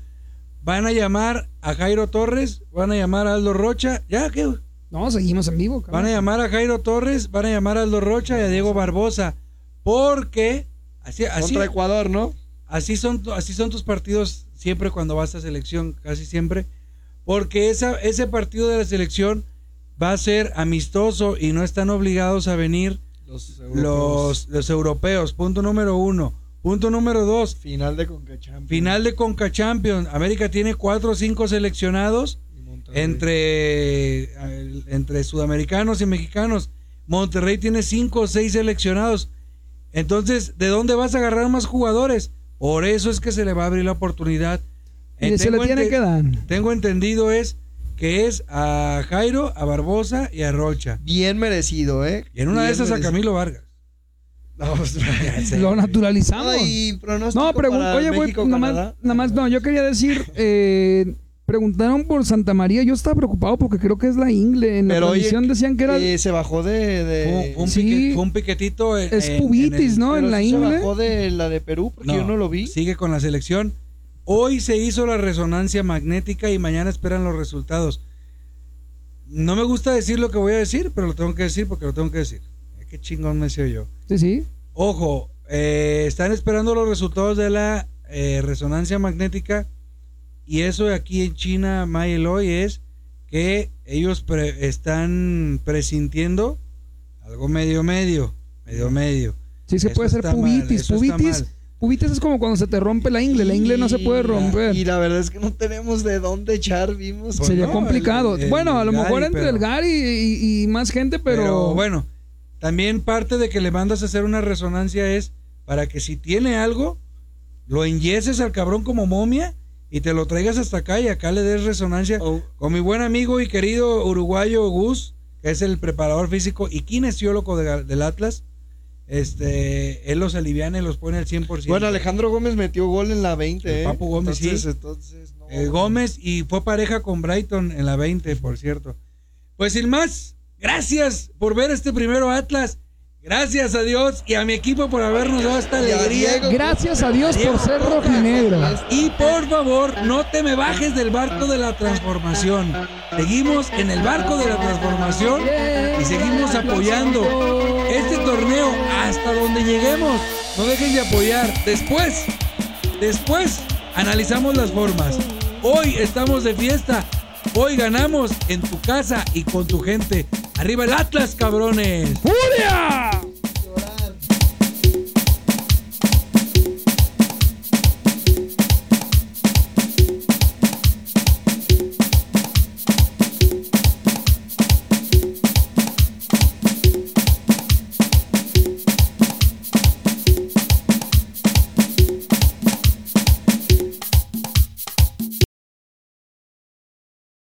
Van a llamar a Jairo Torres, van a llamar a Aldo Rocha, ya que No, seguimos en vivo. cabrón. van a llamar a Jairo Torres, van a llamar a Aldo Rocha y a Diego Barbosa, porque así, así, Contra Ecuador, ¿no? así son así son tus partidos siempre cuando vas a selección, casi siempre, porque esa, ese partido de la selección va a ser amistoso y no están obligados a venir Los, los, los europeos. Punto número uno. Punto número dos. Final de Conca Champions. Final de Conca Champions. América tiene cuatro o cinco seleccionados. Entre, eh, entre sudamericanos y mexicanos. Monterrey tiene cinco o seis seleccionados. Entonces, ¿de dónde vas a agarrar más jugadores? Por eso es que se le va a abrir la oportunidad. Y Eh, se le tengo tiene que dar. Tengo entendido es que es a Jairo, a Barbosa y a Rocha. Bien merecido, ¿eh? Y en una de esas a. Camilo Vargas. No, pues, Lo naturalizamos. Ay, No, pregun- para oye, güey, nada más, nada más, no, yo quería decir, eh, preguntaron por Santa María, yo estaba preocupado porque creo que es la Ingle, en la Pero, transmisión decían que era, Eh, se bajó de... de- un Sí. pique- un piquetito. en- es en- en pubitis, el- ¿no? En la sí se Ingle. bajó de la de Perú porque yo no lo vi. Sigue con la selección. Hoy se hizo la resonancia magnética y mañana esperan los resultados. No me gusta decir lo que voy a decir, pero lo tengo que decir porque lo tengo que decir. Qué chingón me sé yo. Sí, sí. Ojo, eh, están esperando los resultados de la eh, resonancia magnética y eso de aquí en China, Eloy, es que ellos pre- están presintiendo algo medio medio, medio medio. Sí se Eso puede ser está mal, pubitis. pubitis, pubitis es como cuando se te rompe la ingle. La ingle no se puede romper. Y la verdad es que no tenemos de dónde echar, vimos. Pues Sería no, complicado. el- el bueno, a lo mejor Gary, entre pero- el Gary y, y más gente, pero, Pero, bueno, también parte de que le mandas a hacer una resonancia es para que si tiene algo, lo enyeses al cabrón como momia y te lo traigas hasta acá y acá le des resonancia. Oh. Con mi buen amigo y querido uruguayo Gus, que es el preparador físico y kinesiólogo de- del Atlas, este, él los aliviana y los pone al 100%. Bueno, Alejandro Gómez metió gol en la 20, El ¿eh? Papu Gómez, entonces, sí. Entonces, no. Eh, Gómez y fue pareja con Brighton en la 20, por cierto. Pues sin más, gracias por ver este primero Atlas. Gracias a Dios y a mi equipo por habernos dado esta alegría. Gracias a Dios por ser rojinegro. Y por favor, no te me bajes del barco de la transformación. Seguimos en el barco de la transformación y seguimos apoyando este torneo hasta donde lleguemos. No dejes de apoyar. Después, después analizamos las formas. Hoy estamos de fiesta. Hoy ganamos en tu casa y con tu gente. Arriba el Atlas, cabrones. ¡Furia!